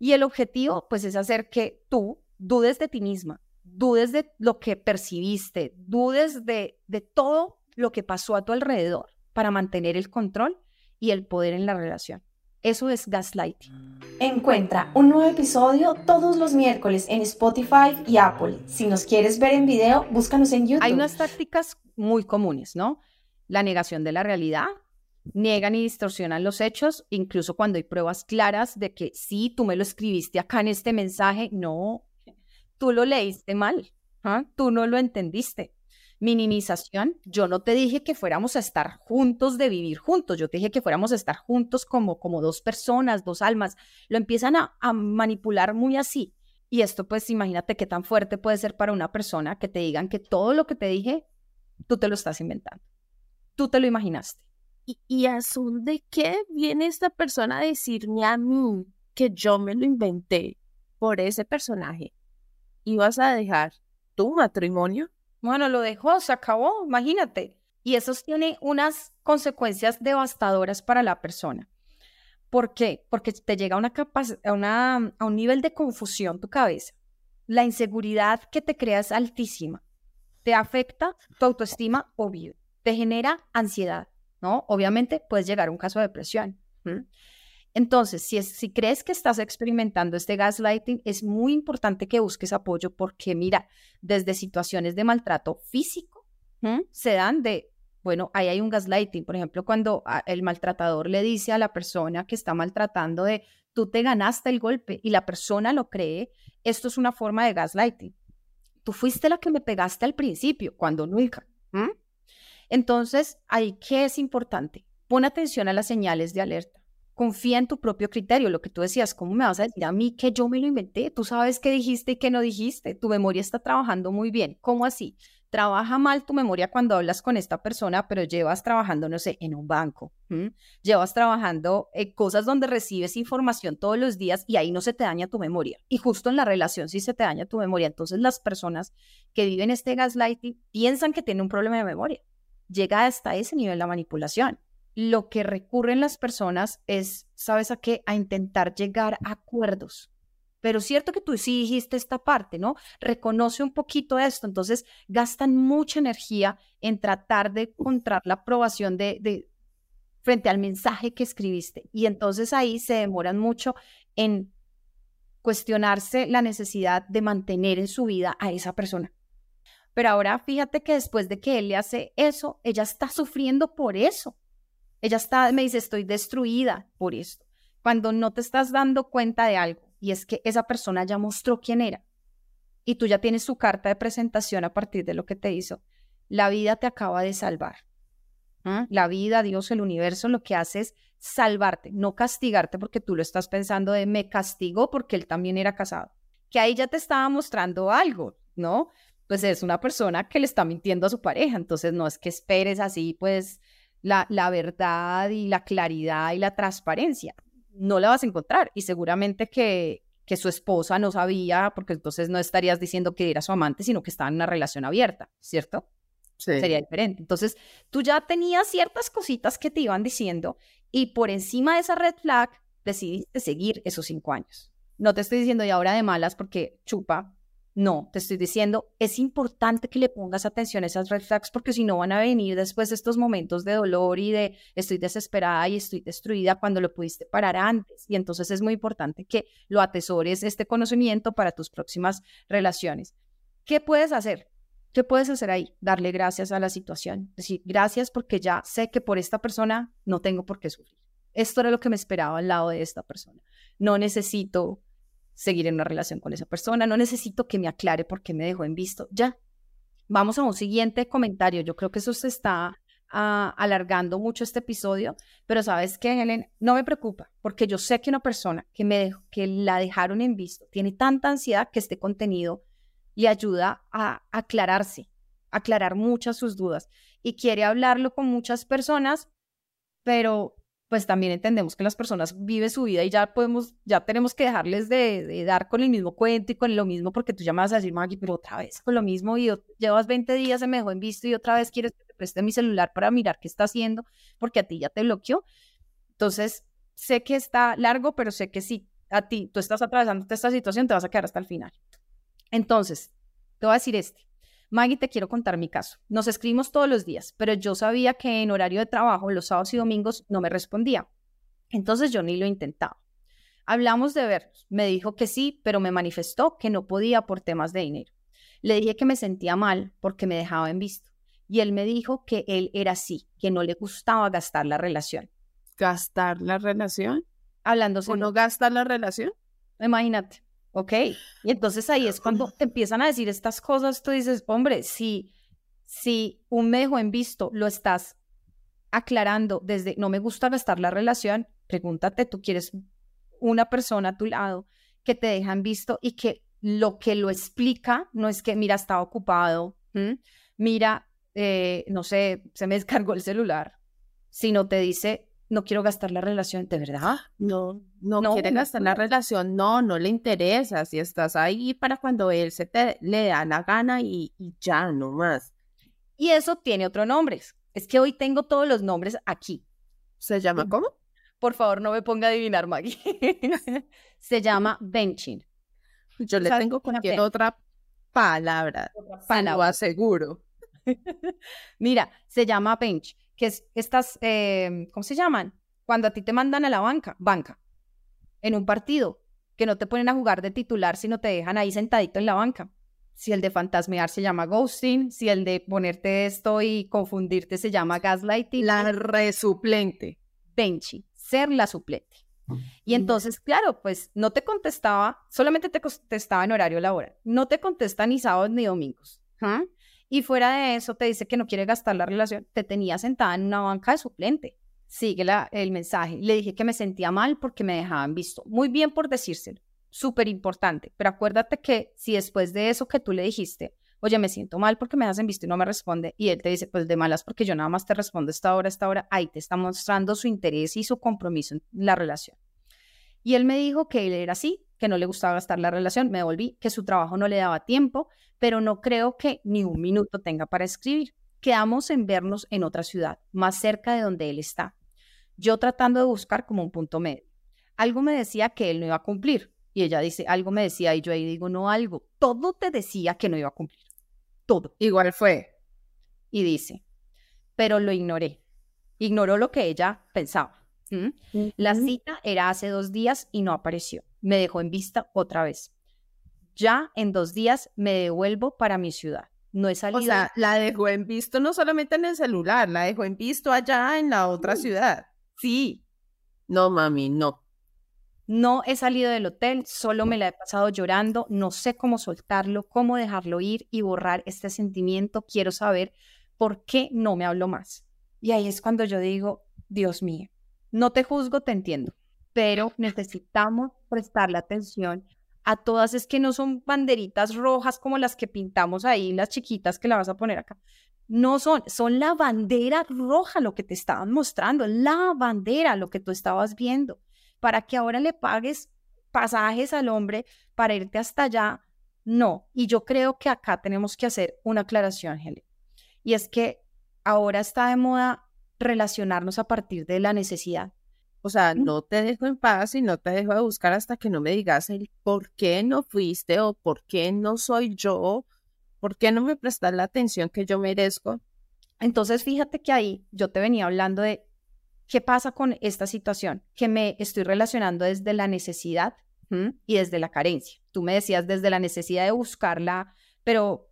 Y el objetivo, pues, es hacer que tú dudes de ti misma, dudes de lo que percibiste, dudes de, de todo lo que pasó a tu alrededor para mantener el control y el poder en la relación. Eso es gaslighting. Encuentra un nuevo episodio todos los miércoles en Spotify y Apple. Si nos quieres ver en video, búscanos en YouTube. Hay unas tácticas muy comunes, ¿no? La negación de la realidad, niegan y distorsionan los hechos, incluso cuando hay pruebas claras de que sí, tú me lo escribiste acá en este mensaje, no, tú lo leíste mal, ¿ah? tú no lo entendiste minimización, yo no te dije que fuéramos a estar juntos de vivir juntos, yo te dije que fuéramos a estar juntos como, como dos personas, dos almas. Lo empiezan a, a manipular muy así. Y esto pues imagínate qué tan fuerte puede ser para una persona que te digan que todo lo que te dije, tú te lo estás inventando. Tú te lo imaginaste. ¿Y, y azul de qué viene esta persona a decirme a mí que yo me lo inventé por ese personaje? ¿Y vas a dejar tu matrimonio? Bueno, lo dejó, se acabó, imagínate. Y eso tiene unas consecuencias devastadoras para la persona. ¿Por qué? Porque te llega una a, una, a un nivel de confusión tu cabeza. La inseguridad que te crea es altísima. Te afecta tu autoestima, obvio. Te genera ansiedad, ¿no? Obviamente puedes llegar a un caso de depresión. Entonces, si, si crees que estás experimentando este gaslighting, es muy importante que busques apoyo porque, mira, desde situaciones de maltrato físico se dan de, bueno, ahí hay un gaslighting. Por ejemplo, cuando el maltratador le dice a la persona que está maltratando de, tú te ganaste el golpe y la persona lo cree, esto es una forma de gaslighting. Tú fuiste la que me pegaste al principio, cuando nunca. Entonces, ahí, ¿qué es importante? Pon atención a las señales de alerta confía en tu propio criterio, lo que tú decías, ¿cómo me vas a decir a mí que yo me lo inventé? Tú sabes qué dijiste y qué no dijiste, tu memoria está trabajando muy bien, ¿cómo así? Trabaja mal tu memoria cuando hablas con esta persona, pero llevas trabajando, no sé, en un banco, llevas trabajando en cosas donde recibes información todos los días y ahí no se te daña tu memoria. Y justo en la relación sí se te daña tu memoria. Entonces las personas que viven este gaslighting piensan que tienen un problema de memoria. Llega hasta ese nivel la manipulación lo que recurren las personas es, ¿sabes a qué? A intentar llegar a acuerdos. Pero cierto que tú sí dijiste esta parte, ¿no? Reconoce un poquito esto. Entonces, gastan mucha energía en tratar de encontrar la aprobación de, de frente al mensaje que escribiste. Y entonces ahí se demoran mucho en cuestionarse la necesidad de mantener en su vida a esa persona. Pero ahora fíjate que después de que él le hace eso, ella está sufriendo por eso. Ella está, me dice, estoy destruida por esto. Cuando no te estás dando cuenta de algo y es que esa persona ya mostró quién era y tú ya tienes su carta de presentación a partir de lo que te hizo, la vida te acaba de salvar. La vida, Dios, el universo, lo que hace es salvarte, no castigarte porque tú lo estás pensando de me castigó porque él también era casado. Que ahí ya te estaba mostrando algo, ¿no? Pues es una persona que le está mintiendo a su pareja, entonces no es que esperes así, pues la, la verdad y la claridad y la transparencia. No la vas a encontrar y seguramente que, que su esposa no sabía, porque entonces no estarías diciendo que era su amante, sino que estaba en una relación abierta, ¿cierto? Sería diferente. Entonces, tú ya tenías ciertas cositas que te iban diciendo y por encima de esa red flag decidiste seguir esos cinco años. No te estoy diciendo ya ahora de malas porque chupa, no, te estoy diciendo, es importante que le pongas atención a esas red flags porque si no van a venir después estos momentos de dolor y de estoy desesperada y estoy destruida cuando lo pudiste parar antes. Y entonces es muy importante que lo atesores este conocimiento para tus próximas relaciones. ¿Qué puedes hacer? ¿Qué puedes hacer ahí? Darle gracias a la situación. Decir, gracias porque ya sé que por esta persona no tengo por qué sufrir. Esto era lo que me esperaba al lado de esta persona. No necesito seguir en una relación con esa persona, no necesito que me aclare por qué me dejó en visto, ya. Vamos a un siguiente comentario, yo creo que eso se está ah, alargando mucho este episodio, pero sabes qué, Helen, no me preocupa, porque yo sé que una persona que, me que la dejaron en visto tiene tanta ansiedad que este contenido le ayuda a aclararse, aclarar muchas sus dudas y quiere hablarlo con muchas personas, pero pues también entendemos que las personas viven su vida y ya podemos, ya tenemos que dejarles de, dar con el mismo cuento y con lo mismo, porque tú vas a decir, Maggie, pero otra vez con lo mismo y llevas 20 días, se me dejó en visto y otra vez quieres que te preste mi celular para mirar qué está haciendo, porque a ti ya te bloqueó. Entonces, sé que está largo, pero sé que si a ti tú estás atravesando esta situación, te vas a quedar hasta el final. Entonces, te voy a decir este. Maggie, te quiero contar mi caso. Nos escribimos todos los días, pero yo sabía que en horario de trabajo, los sábados y domingos, no me respondía. Entonces yo ni lo intentaba. Hablamos de vernos. Me dijo que sí, pero me manifestó que no podía por temas de dinero. Le dije que me sentía mal porque me dejaba en visto. Y él me dijo que él era así, que no le gustaba gastar la relación. ¿Gastar la relación? Hablando ¿O no gastar la relación? Imagínate. Ok, y entonces ahí es cuando te empiezan a decir estas cosas, tú dices, hombre, si, si un me en visto lo estás aclarando desde no me gusta gastar la relación, pregúntate, tú quieres una persona a tu lado que te deja en visto y que lo que lo explica no es que, mira, estaba ocupado, mira, eh, no sé, se me descargó el celular, sino te dice, no quiero gastar la relación, ¿de verdad? No, no, no quiere gastar la relación, no, no le interesa. Si estás ahí para cuando él se te le da la gana y, ya, no más. Y eso tiene otro nombre. Es que hoy tengo todos los nombres aquí. ¿Se llama cómo? Por favor, no me ponga a adivinar, Maggie. se llama benching. Yo le tengo cualquier otra palabra, palabra. lo aseguro. Mira, se llama bench que es estas, em, ¿cómo se llaman? Cuando a ti te mandan a la banca, banca, en un partido, que no te ponen a jugar de titular, sino te dejan ahí sentadito en la banca. Si el de fantasmear se llama ghosting, si el de ponerte esto y confundirte se llama gaslighting. La resuplente. Benchy, ser la suplente. Y entonces, claro, pues no te contestaba, solamente te contestaba en horario laboral. No te contesta ni sábados ni domingos. ¿ah? Y fuera de eso, te dice que no quiere gastar la relación, te tenía sentada en una banca de suplente. Sigue el mensaje. Le dije que me sentía mal porque me dejaban visto. Muy bien por decírselo. Súper importante. Pero acuérdate que si después de eso que tú le dijiste, oye, me siento mal porque me hacen visto y no me responde, y él te dice, pues de malas porque yo nada más te respondo esta hora, esta hora, ahí te está mostrando su interés y su compromiso en la relación. Y él me dijo que él era así, que no le gustaba gastar la relación, me devolví, que su trabajo no le daba tiempo, pero no creo que ni un minuto tenga para escribir. Quedamos en vernos en otra ciudad, más cerca de donde él está. Yo tratando de buscar como un punto medio. Algo me decía que él no iba a cumplir. Y ella dice, algo me decía, y yo ahí digo, no algo. Todo te decía que no iba a cumplir. Todo. Igual fue. Y dice, pero lo ignoré. Ignoró lo que ella pensaba. La cita era hace dos días y no apareció me dejó en vista otra vez. Ya en dos días me devuelvo para mi ciudad. No he salido. O sea, la dejó en visto no solamente en el celular, la dejó en visto allá en la otra ciudad. Sí. No, mami, no. No he salido del hotel, solo me la he pasado llorando, no sé cómo soltarlo, cómo dejarlo ir y borrar este sentimiento. Quiero saber por qué no me hablo más. Y ahí es cuando yo digo, Dios mío, no te juzgo, te entiendo pero necesitamos prestarle atención a todas, es que no son banderitas rojas como las que pintamos ahí, las chiquitas que la vas a poner acá. No son, son la bandera roja lo que te estaban mostrando, la bandera lo que tú estabas viendo, para que ahora le pagues pasajes al hombre para irte hasta allá. No, y yo creo que acá tenemos que hacer una aclaración, Helen. Y es que ahora está de moda relacionarnos a partir de la necesidad. O sea, no te dejo en paz y no te dejo de buscar hasta que no me digas el por qué no fuiste o por qué no soy yo, por qué no me prestas la atención que yo merezco. Entonces, fíjate que ahí yo te venía hablando de qué pasa con esta situación, que me estoy relacionando desde la necesidad y desde la carencia. Tú me decías desde la necesidad de buscarla, pero,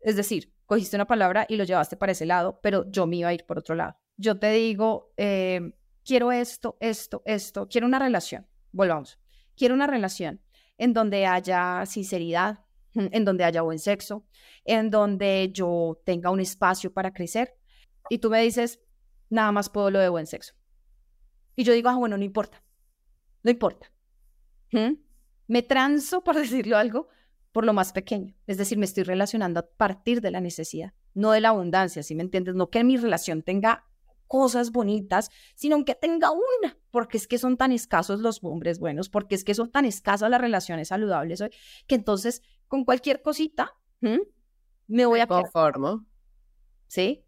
es decir, cogiste una palabra y lo llevaste para ese lado, pero yo me iba a ir por otro lado. Yo te digo, eh, quiero esto, esto, esto, quiero una relación, volvamos, quiero una relación en donde haya sinceridad, en donde haya buen sexo, en donde yo tenga un espacio para crecer. Y tú me dices, nada más puedo lo de buen sexo. Y yo digo, ah, bueno, no importa, no importa. Me transo, por decirlo algo, por lo más pequeño. Es decir, me estoy relacionando a partir de la necesidad, no de la abundancia, ¿sí me entiendes? No que mi relación tenga cosas bonitas, sino que tenga una, porque es que son tan escasos los hombres buenos, porque es que son tan escasas las relaciones saludables hoy, que entonces con cualquier cosita me voy a... Conformo. ¿Sí?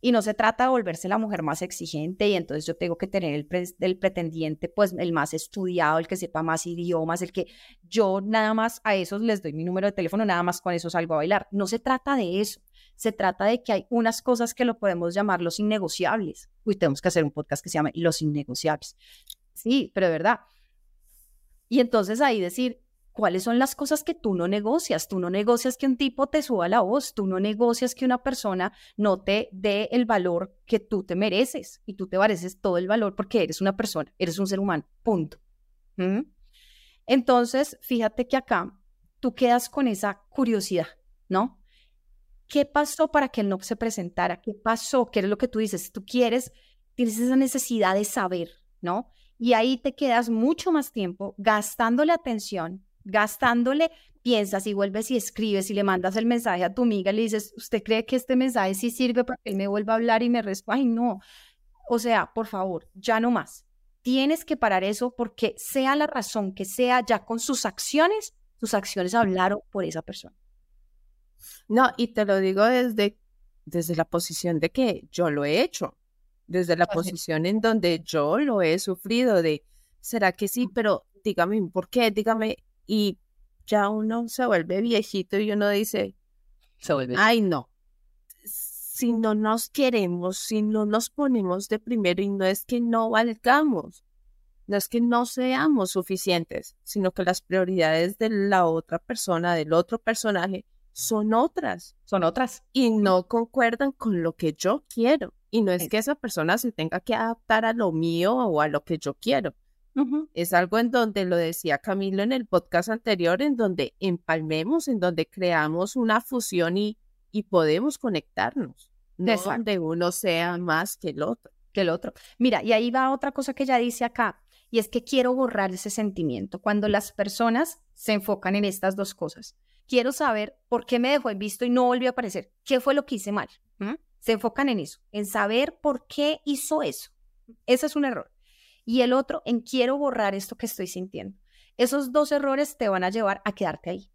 Y no se trata de volverse la mujer más exigente y entonces yo tengo que tener el, el, pretendiente, pues el más estudiado, el que sepa más idiomas, el que yo nada más a esos les doy mi número de teléfono, nada más con eso salgo a bailar. No se trata de eso. Se trata de que hay unas cosas que lo podemos llamar los innegociables. Uy, tenemos que hacer un podcast que se llame Los innegociables. Sí, pero de verdad. Y entonces ahí decir, ¿Cuáles son las cosas que tú no negocias? Tú no negocias que un tipo te suba la voz, tú no negocias que una persona no te dé el valor que tú te mereces y tú te mereces todo el valor porque eres una persona, eres un ser humano, punto. ¿Mm? Entonces, fíjate que acá tú quedas con esa curiosidad, ¿no? ¿Qué pasó para que él no se presentara? ¿Qué pasó? ¿Qué es lo que tú dices? Tú quieres, tienes esa necesidad de saber, ¿no? Y ahí te quedas mucho más tiempo gastándole atención gastándole, piensas y vuelves y escribes y le mandas el mensaje a tu amiga y le dices, ¿usted cree que este mensaje sí sirve para que él me vuelva a hablar y me responda? Ay, no. O sea, por favor, ya no más. Tienes que parar eso porque sea la razón que sea, ya con sus acciones, sus acciones hablaron por esa persona. No, y te lo digo desde, desde la posición de que yo lo he hecho, desde la posición en donde yo lo he sufrido de, ¿será que sí? Pero dígame, ¿por qué? Dígame, y ya uno se vuelve viejito y uno dice, se vuelve. ay no, si no nos queremos, si no nos ponemos de primero y no es que no valgamos, no es que no seamos suficientes, sino que las prioridades de la otra persona, del otro personaje, son otras. Son otras. Y no concuerdan con lo que yo quiero. Y no es que esa persona se tenga que adaptar a lo mío o a lo que yo quiero, es algo en donde lo decía Camilo en el podcast anterior, en donde empalmemos, en donde creamos una fusión y, y podemos conectarnos, no donde uno sea más que el otro. Que el otro. Mira, y ahí va otra cosa que ella dice acá, y es que quiero borrar ese sentimiento. Cuando las personas se enfocan en estas dos cosas, quiero saber por qué me dejó en visto y no volvió a aparecer. ¿Qué fue lo que hice mal? Se enfocan en eso, en saber por qué hizo eso. Ese es un error y el otro en quiero borrar esto que estoy sintiendo. Esos dos errores te van a llevar a quedarte ahí.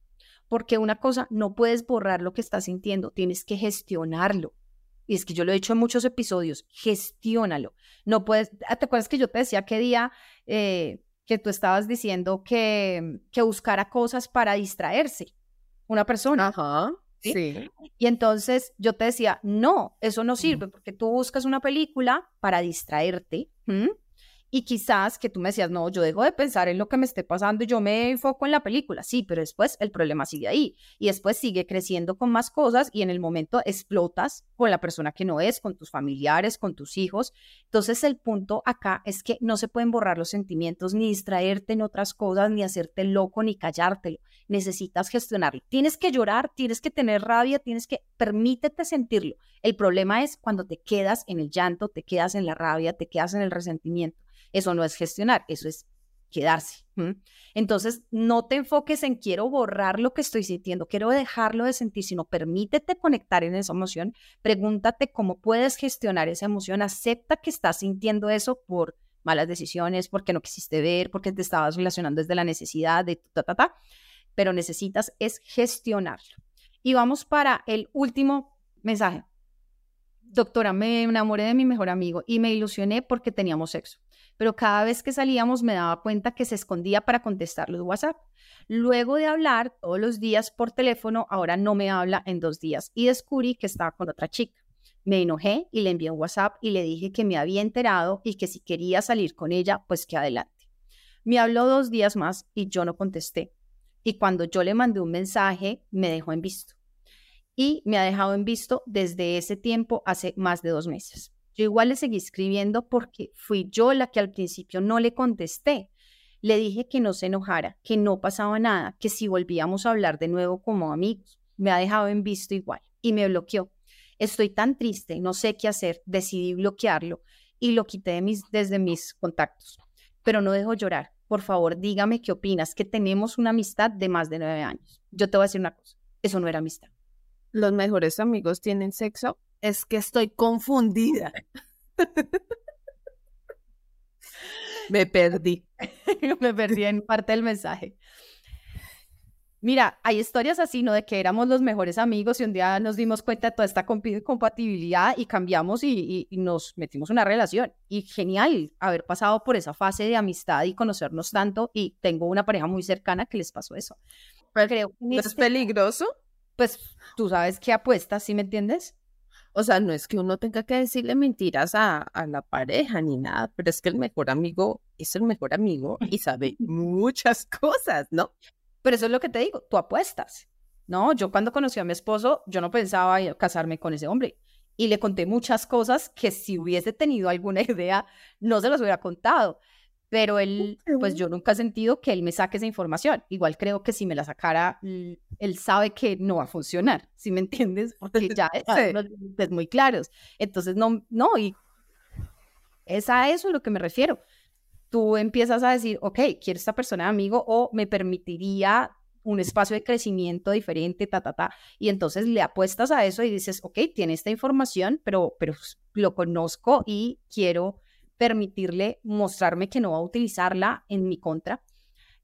Porque una cosa, no puedes borrar lo que estás sintiendo, tienes que gestionarlo. Y es que yo lo he hecho en muchos episodios, gestiónalo. No puedes, ah, ¿te acuerdas que yo te decía qué día eh, que tú estabas diciendo que, que buscara cosas para distraerse? Una persona. Ajá. ¿sí? Y entonces yo te decía, no, eso no sirve porque tú buscas una película para distraerte. Y quizás que tú me decías, no, yo dejo de pensar en lo que me esté pasando y yo me enfoco en la película. Sí, pero después el problema sigue ahí. Y después sigue creciendo con más cosas y en el momento explotas con la persona que no es, con tus familiares, con tus hijos. Entonces el punto acá es que no se pueden borrar los sentimientos, ni distraerte en otras cosas, ni hacerte loco, ni callártelo. Necesitas gestionarlo. Tienes que llorar, tienes que tener rabia, tienes que permítete sentirlo. El problema es cuando te quedas en el llanto, te quedas en la rabia, te quedas en el resentimiento eso no es gestionar, eso es quedarse. Entonces, no te enfoques en quiero borrar lo que estoy sintiendo, quiero dejarlo de sentir, sino permítete conectar en esa emoción, pregúntate cómo puedes gestionar esa emoción, acepta que estás sintiendo eso por malas decisiones, porque no quisiste ver, porque te estabas relacionando desde la necesidad de ta, ta, ta, pero necesitas es gestionarlo. Y vamos para el último mensaje. Doctora, me enamoré de mi mejor amigo y me ilusioné porque teníamos sexo pero cada vez que salíamos me daba cuenta que se escondía para contestar los WhatsApp. Luego de hablar todos los días por teléfono, ahora no me habla en dos días y descubrí que estaba con otra chica. Me enojé y le envié un WhatsApp y le dije que me había enterado y que si quería salir con ella, pues que adelante. Me habló dos días más y yo no contesté. Y cuando yo le mandé un mensaje, me dejó en visto. Y me ha dejado en visto desde ese tiempo, hace más de dos meses. Yo igual le seguí escribiendo porque fui yo la que al principio no le contesté. Le dije que no se enojara, que no pasaba nada, que si volvíamos a hablar de nuevo como amigos. Me ha dejado en visto igual y me bloqueó. Estoy tan triste, no sé qué hacer, decidí bloquearlo y lo quité mis, desde mis contactos. Pero no dejo llorar. Por favor, dígame qué opinas, que tenemos una amistad de más de nueve años. Yo te voy a decir una cosa, eso no era amistad. Los mejores amigos tienen sexo es que estoy confundida. Me perdí. Me perdí en parte del mensaje. Mira, hay historias así, ¿no? De que éramos los mejores amigos y un día nos dimos cuenta de toda esta compatibilidad y cambiamos y, nos metimos en una relación. Y genial haber pasado por esa fase de amistad y conocernos tanto. Y tengo una pareja muy cercana que les pasó eso. Pero creo que ¿Es este peligroso? Pues tú sabes qué apuestas, ¿sí me entiendes? O sea, no es que uno tenga que decirle mentiras a, a, la pareja ni nada, pero es que el mejor amigo es el mejor amigo y sabe muchas cosas, ¿no? Pero eso es lo que te digo, tú apuestas. No, yo cuando conocí a mi esposo, yo no pensaba casarme con ese hombre. Y le conté muchas cosas que si hubiese tenido alguna idea, no se las hubiera contado. Pero él, pues yo nunca he sentido que él me saque esa información. Igual creo que si me la sacara, él sabe que no va a funcionar, ¿sí me entiendes? Porque ya es muy claros. Entonces, no, no, y es a eso a lo que me refiero tú empiezas a decir, ok, quiero esta persona de amigo o me permitiría un espacio de crecimiento diferente, ta, ta, ta. Y entonces le apuestas a eso y dices, ok, tiene esta información, pero, pero lo conozco y quiero permitirle mostrarme que no va a utilizarla en mi contra.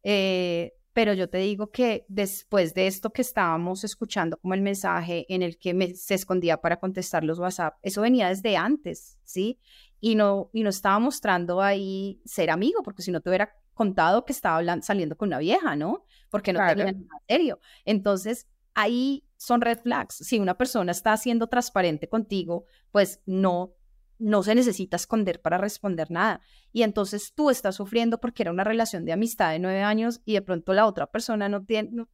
Eh, pero yo te digo que después de esto que estábamos escuchando como el mensaje en el que me, se escondía para contestar los WhatsApp, eso venía desde antes, ¿sí? y no, y no estaba mostrando ahí ser amigo, porque si no te hubiera contado que estaba hablando, saliendo con una vieja, ¿no? Porque no tenía nada serio. Entonces, ahí son red flags. Si una persona está siendo transparente contigo, pues no, no se necesita esconder para responder nada. Y entonces tú estás sufriendo porque era una relación de amistad de nueve años y de pronto la otra persona no tiene,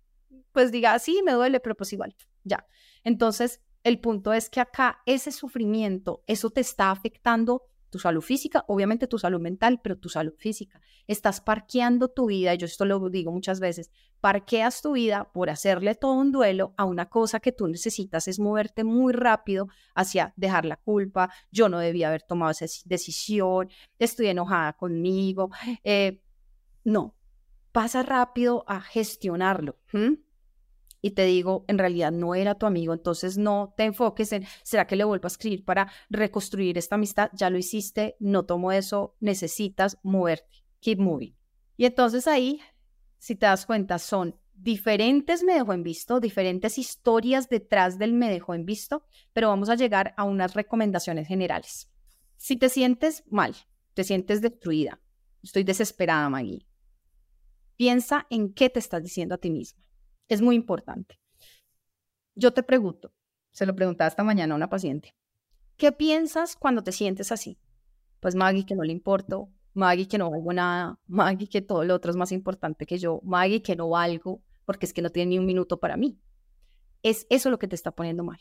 pues diga, sí, me duele, pero pues igual, ya. Entonces, el punto es que acá ese sufrimiento, eso te está afectando tu salud física, obviamente tu salud mental, pero tu salud física. Estás parqueando tu vida, y yo esto lo digo muchas veces, parqueas tu vida por hacerle todo un duelo a una cosa que tú necesitas es moverte muy rápido hacia dejar la culpa, yo no debía haber tomado esa decisión, estoy enojada conmigo. Eh, no, pasa rápido a gestionarlo y te digo, en realidad no era tu amigo, entonces no te enfoques en, ¿será que le vuelvo a escribir para reconstruir esta amistad? Ya lo hiciste, no tomo eso, necesitas moverte, keep moving. Y entonces ahí, si te das cuenta, son diferentes me dejó en visto, diferentes historias detrás del me dejó en visto, pero vamos a llegar a unas recomendaciones generales. Si te sientes mal, te sientes destruida, estoy desesperada, Maggie, piensa en qué te estás diciendo a ti misma es muy importante. Yo te pregunto, se lo preguntaba esta mañana a una paciente, ¿qué piensas cuando te sientes así? Pues Maggie, que no le importo, Maggie, que no valgo nada, Maggie, que todo lo otro es más importante que yo, Maggie, que no valgo porque es que no tiene ni un minuto para mí. Es eso lo que te está poniendo mal.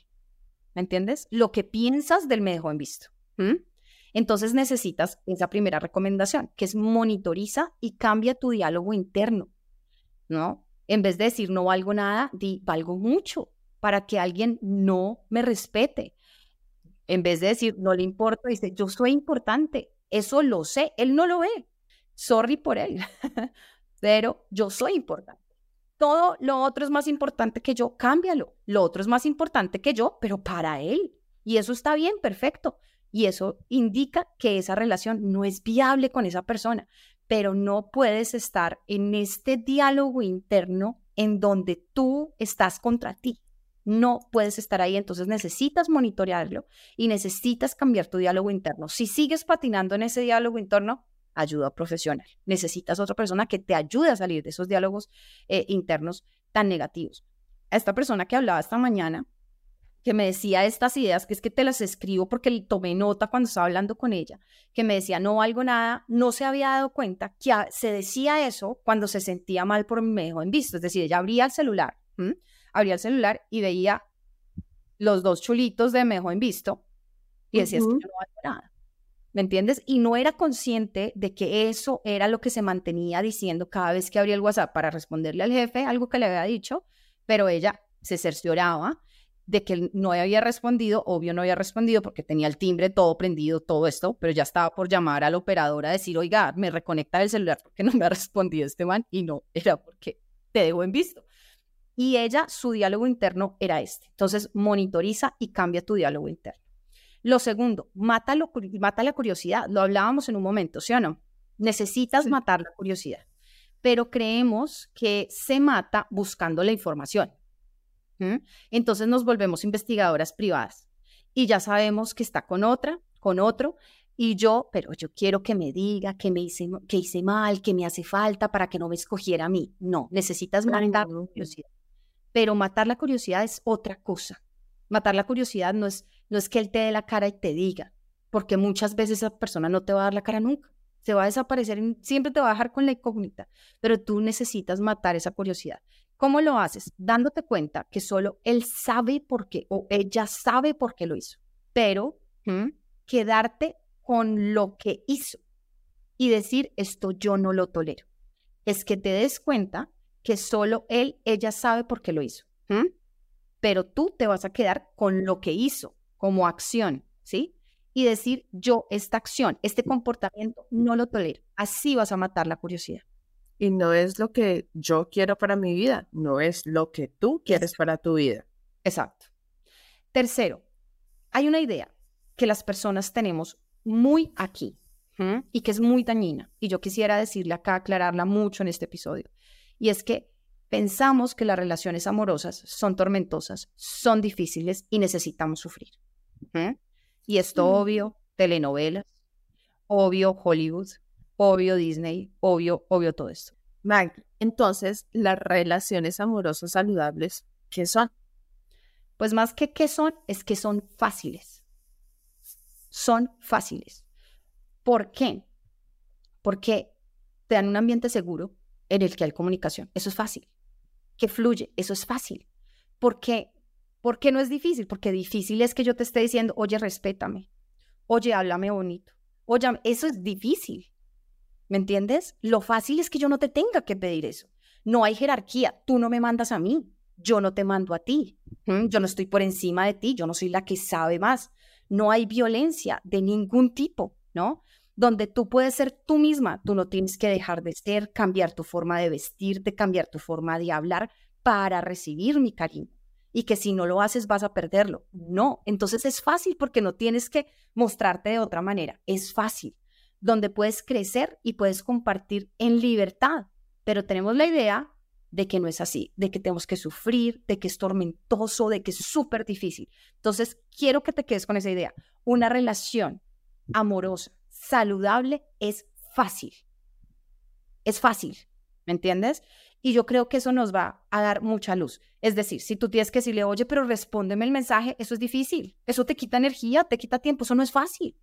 ¿Me entiendes? Lo que piensas del me dejó en visto. Entonces necesitas esa primera recomendación, que es monitoriza y cambia tu diálogo interno, ¿no? En vez de decir no valgo nada, di valgo mucho para que alguien no me respete. En vez de decir no le importa, dice yo soy importante. Eso lo sé. Él no lo ve. Sorry por él. Pero yo soy importante. Todo lo otro es más importante que yo, cámbialo. Lo otro es más importante que yo, pero para él. Y eso está bien, perfecto. Y eso indica que esa relación no es viable con esa persona pero no puedes estar en este diálogo interno en donde tú estás contra ti. No puedes estar ahí, entonces necesitas monitorearlo y necesitas cambiar tu diálogo interno. Si sigues patinando en ese diálogo interno, ayuda profesional. Necesitas otra persona que te ayude a salir de esos diálogos eh, internos tan negativos. Esta persona que hablaba esta mañana, que me decía estas ideas, que es que te las escribo porque tomé nota cuando estaba hablando con ella, que me decía no valgo nada, no se había dado cuenta que se decía eso cuando se sentía mal por mi medio en visto. Es decir, ella abría el celular, abría el celular y veía los dos chulitos de mejo en visto y decía, es que no valgo nada. ¿Me entiendes? Y no era consciente de que eso era lo que se mantenía diciendo cada vez que abría el WhatsApp para responderle al jefe algo que le había dicho, pero ella se cercioraba de que no había respondido, obvio no había respondido porque tenía el timbre todo prendido, todo esto, pero ya estaba por llamar a la operadora a decir, oiga, me reconecta el celular porque no me ha respondido este man y no, era porque te dejo en visto. Y ella, su diálogo interno era este. Entonces, monitoriza y cambia tu diálogo interno. Lo segundo, mata, mata la curiosidad. Lo hablábamos en un momento, ¿sí o no? Necesitas matar la curiosidad. Pero creemos que se mata buscando la información. Entonces nos volvemos investigadoras privadas y ya sabemos que está con otra, con otro, y yo, pero yo quiero que me diga que me hice, que hice mal, que me hace falta para que no me escogiera a mí. No, necesitas matar la curiosidad. Pero matar la curiosidad es otra cosa. Matar la curiosidad no es, no es que él te dé la cara y te diga, porque muchas veces esa persona no te va a dar la cara nunca. Se va a desaparecer, siempre te va a dejar con la incógnita, pero tú necesitas matar esa curiosidad. ¿Cómo lo haces? Dándote cuenta que solo él sabe por qué o ella sabe por qué lo hizo, pero quedarte con lo que hizo y decir, esto yo no lo tolero. Es que te des cuenta que solo él, ella sabe por qué lo hizo. Pero tú te vas a quedar con lo que hizo como acción, ¿sí? Y decir, yo esta acción, este comportamiento no lo tolero. Así vas a matar la curiosidad y no es lo que yo quiero para mi vida, no es lo que tú quieres para tu vida. Exacto. Tercero, hay una idea que las personas tenemos muy aquí y que es muy dañina, y yo quisiera decirle acá, aclararla mucho en este episodio, y es que pensamos que las relaciones amorosas son tormentosas, son difíciles y necesitamos sufrir. Y esto mm. obvio, telenovelas, obvio Hollywood, obvio Disney, obvio, obvio todo esto. Mag, entonces, las relaciones amorosas saludables, ¿qué son? Pues más que qué son, es que son fáciles. Son fáciles. ¿Por qué? Porque te dan un ambiente seguro en el que hay comunicación. Eso es fácil. Que fluye. Eso es fácil. ¿Por qué? ¿Por qué no es difícil? Porque difícil es que yo te esté diciendo, oye, respétame. Oye, háblame bonito. Oye, eso es difícil. ¿Me entiendes? Lo fácil es que yo no te tenga que pedir eso. No hay jerarquía. Tú no me mandas a mí. Yo no te mando a ti. Yo no estoy por encima de ti. Yo no soy la que sabe más. No hay violencia de ningún tipo, ¿no? Donde tú puedes ser tú misma. Tú no tienes que dejar de ser, cambiar tu forma de vestirte, cambiar tu forma de hablar para recibir mi cariño. Y que si no lo haces vas a perderlo. No. Entonces es fácil porque no tienes que mostrarte de otra manera. Es fácil donde puedes crecer y puedes compartir en libertad. Pero tenemos la idea de que no es así, de que tenemos que sufrir, de que es tormentoso, de que es súper difícil. Entonces, quiero que te quedes con esa idea. Una relación amorosa, saludable, es fácil. Es fácil, ¿me entiendes? Y yo creo que eso nos va a dar mucha luz. Es decir, si tú tienes que decirle, oye, pero respóndeme el mensaje, eso es difícil. Eso te quita energía, te quita tiempo, eso no es fácil.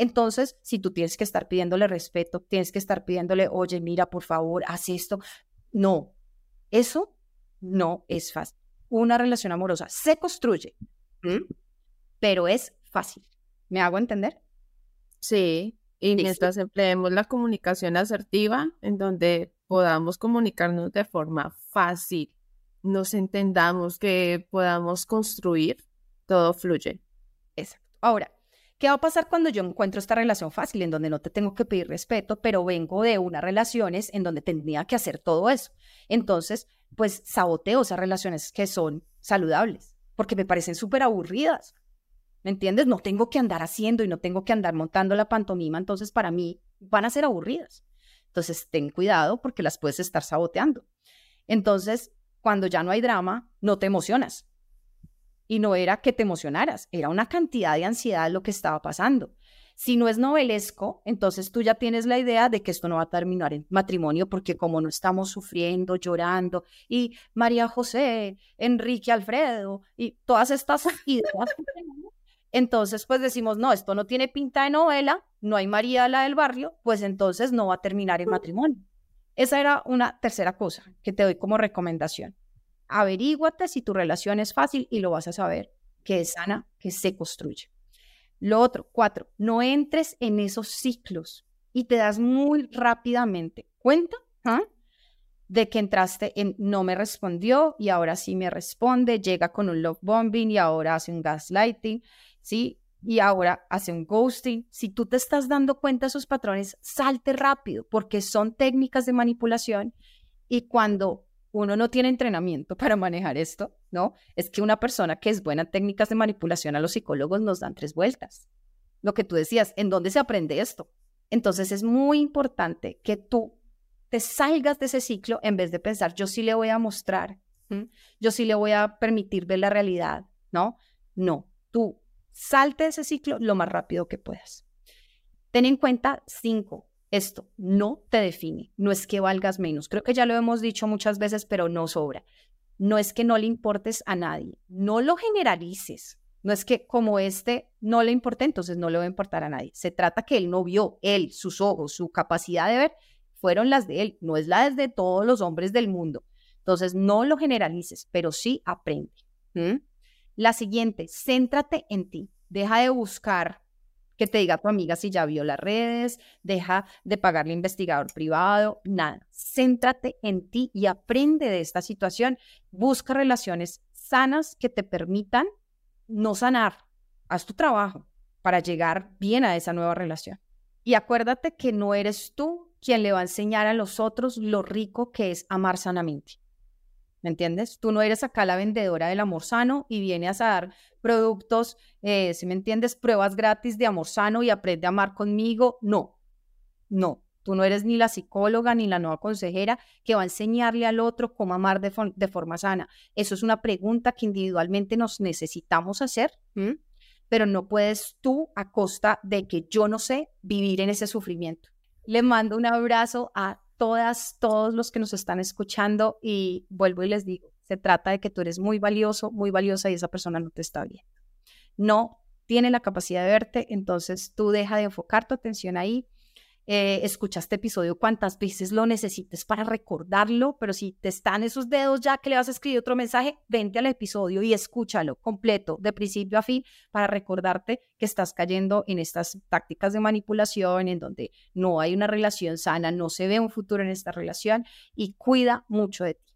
Entonces, si tú tienes que estar pidiéndole respeto, tienes que estar pidiéndole, oye, mira, por favor, haz esto. No, eso no es fácil. Una relación amorosa se construye, pero es fácil. ¿Me hago entender? Sí, y mientras empleemos la comunicación asertiva, en donde podamos comunicarnos de forma fácil, nos entendamos que podamos construir, todo fluye. Exacto. Ahora, ¿Qué va a pasar cuando yo encuentro esta relación fácil en donde no te tengo que pedir respeto, pero vengo de unas relaciones en donde tendría que hacer todo eso? Entonces, pues saboteo esas relaciones que son saludables, porque me parecen súper aburridas. ¿Me entiendes? No tengo que andar haciendo y no tengo que andar montando la pantomima, entonces para mí van a ser aburridas. Entonces, ten cuidado porque las puedes estar saboteando. Entonces, cuando ya no hay drama, no te emocionas, y no era que te emocionaras, era una cantidad de ansiedad lo que estaba pasando. Si no es novelesco, entonces tú ya tienes la idea de que esto no va a terminar en matrimonio porque como no estamos sufriendo, llorando, y María José, Enrique Alfredo, y todas estas ideas, entonces pues decimos, no, esto no tiene pinta de novela, no hay María la del barrio, pues entonces no va a terminar en matrimonio. Esa era una tercera cosa que te doy como recomendación averíguate si tu relación es fácil y lo vas a saber, que es sana, que se construye. Lo otro, cuatro, no entres en esos ciclos y te das muy rápidamente cuenta ¿ah? de que entraste en no me respondió y ahora sí me responde, llega con un love bombing y ahora hace un gaslighting, ¿sí? Y ahora hace un ghosting. Si tú te estás dando cuenta de esos patrones, salte rápido porque son técnicas de manipulación y cuando uno no tiene entrenamiento para manejar esto, ¿no? Es que una persona que es buena en técnicas de manipulación a los psicólogos nos dan tres vueltas. Lo que tú decías, ¿en dónde se aprende esto? Entonces es muy importante que tú te salgas de ese ciclo en vez de pensar, yo sí le voy a mostrar, yo sí le voy a permitir ver la realidad, ¿no? No, tú salte de ese ciclo lo más rápido que puedas. Ten en cuenta cinco, esto no te define, no es que valgas menos. Creo que ya lo hemos dicho muchas veces, pero no sobra. No es que no le importes a nadie, no lo generalices. No es que como este no le importe, entonces no le va a importar a nadie. Se trata que él no vio, él, sus ojos, su capacidad de ver, fueron las de él, no es la de todos los hombres del mundo. Entonces no lo generalices, pero sí aprende. La siguiente, céntrate en ti. Deja de buscar que te diga tu amiga si ya vio las redes, deja de pagarle investigador privado, nada. Céntrate en ti y aprende de esta situación. Busca relaciones sanas que te permitan no sanar. Haz tu trabajo para llegar bien a esa nueva relación. Y acuérdate que no eres tú quien le va a enseñar a los otros lo rico que es amar sanamente. ¿Me entiendes? Tú no eres acá la vendedora del amor sano y vienes a dar productos, eh, si me entiendes, pruebas gratis de amor sano y aprende a amar conmigo. No, no. Tú no eres ni la psicóloga ni la nueva consejera que va a enseñarle al otro cómo amar de, forma sana. Eso es una pregunta que individualmente nos necesitamos hacer, pero no puedes tú a costa de que yo no sé vivir en ese sufrimiento. Le mando un abrazo a todas, todos los que nos están escuchando y vuelvo y les digo, se trata de que tú eres muy valioso, muy valiosa y esa persona no te está viendo. No tiene la capacidad de verte, entonces tú deja de enfocar tu atención ahí eh, escucha este episodio cuantas veces lo necesites para recordarlo, pero si te están esos dedos ya que le vas a escribir otro mensaje, vente al episodio y escúchalo completo, de principio a fin, para recordarte que estás cayendo en estas tácticas de manipulación, en donde no hay una relación sana, no se ve un futuro en esta relación y cuida mucho de ti.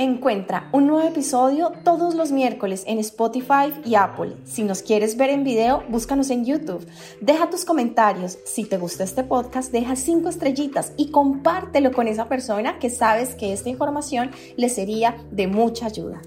Encuentra un nuevo episodio todos los miércoles en Spotify y Apple. Si nos quieres ver en video, búscanos en YouTube. Deja tus comentarios. Si te gusta este podcast, deja cinco estrellitas y compártelo con esa persona que sabes que esta información le sería de mucha ayuda.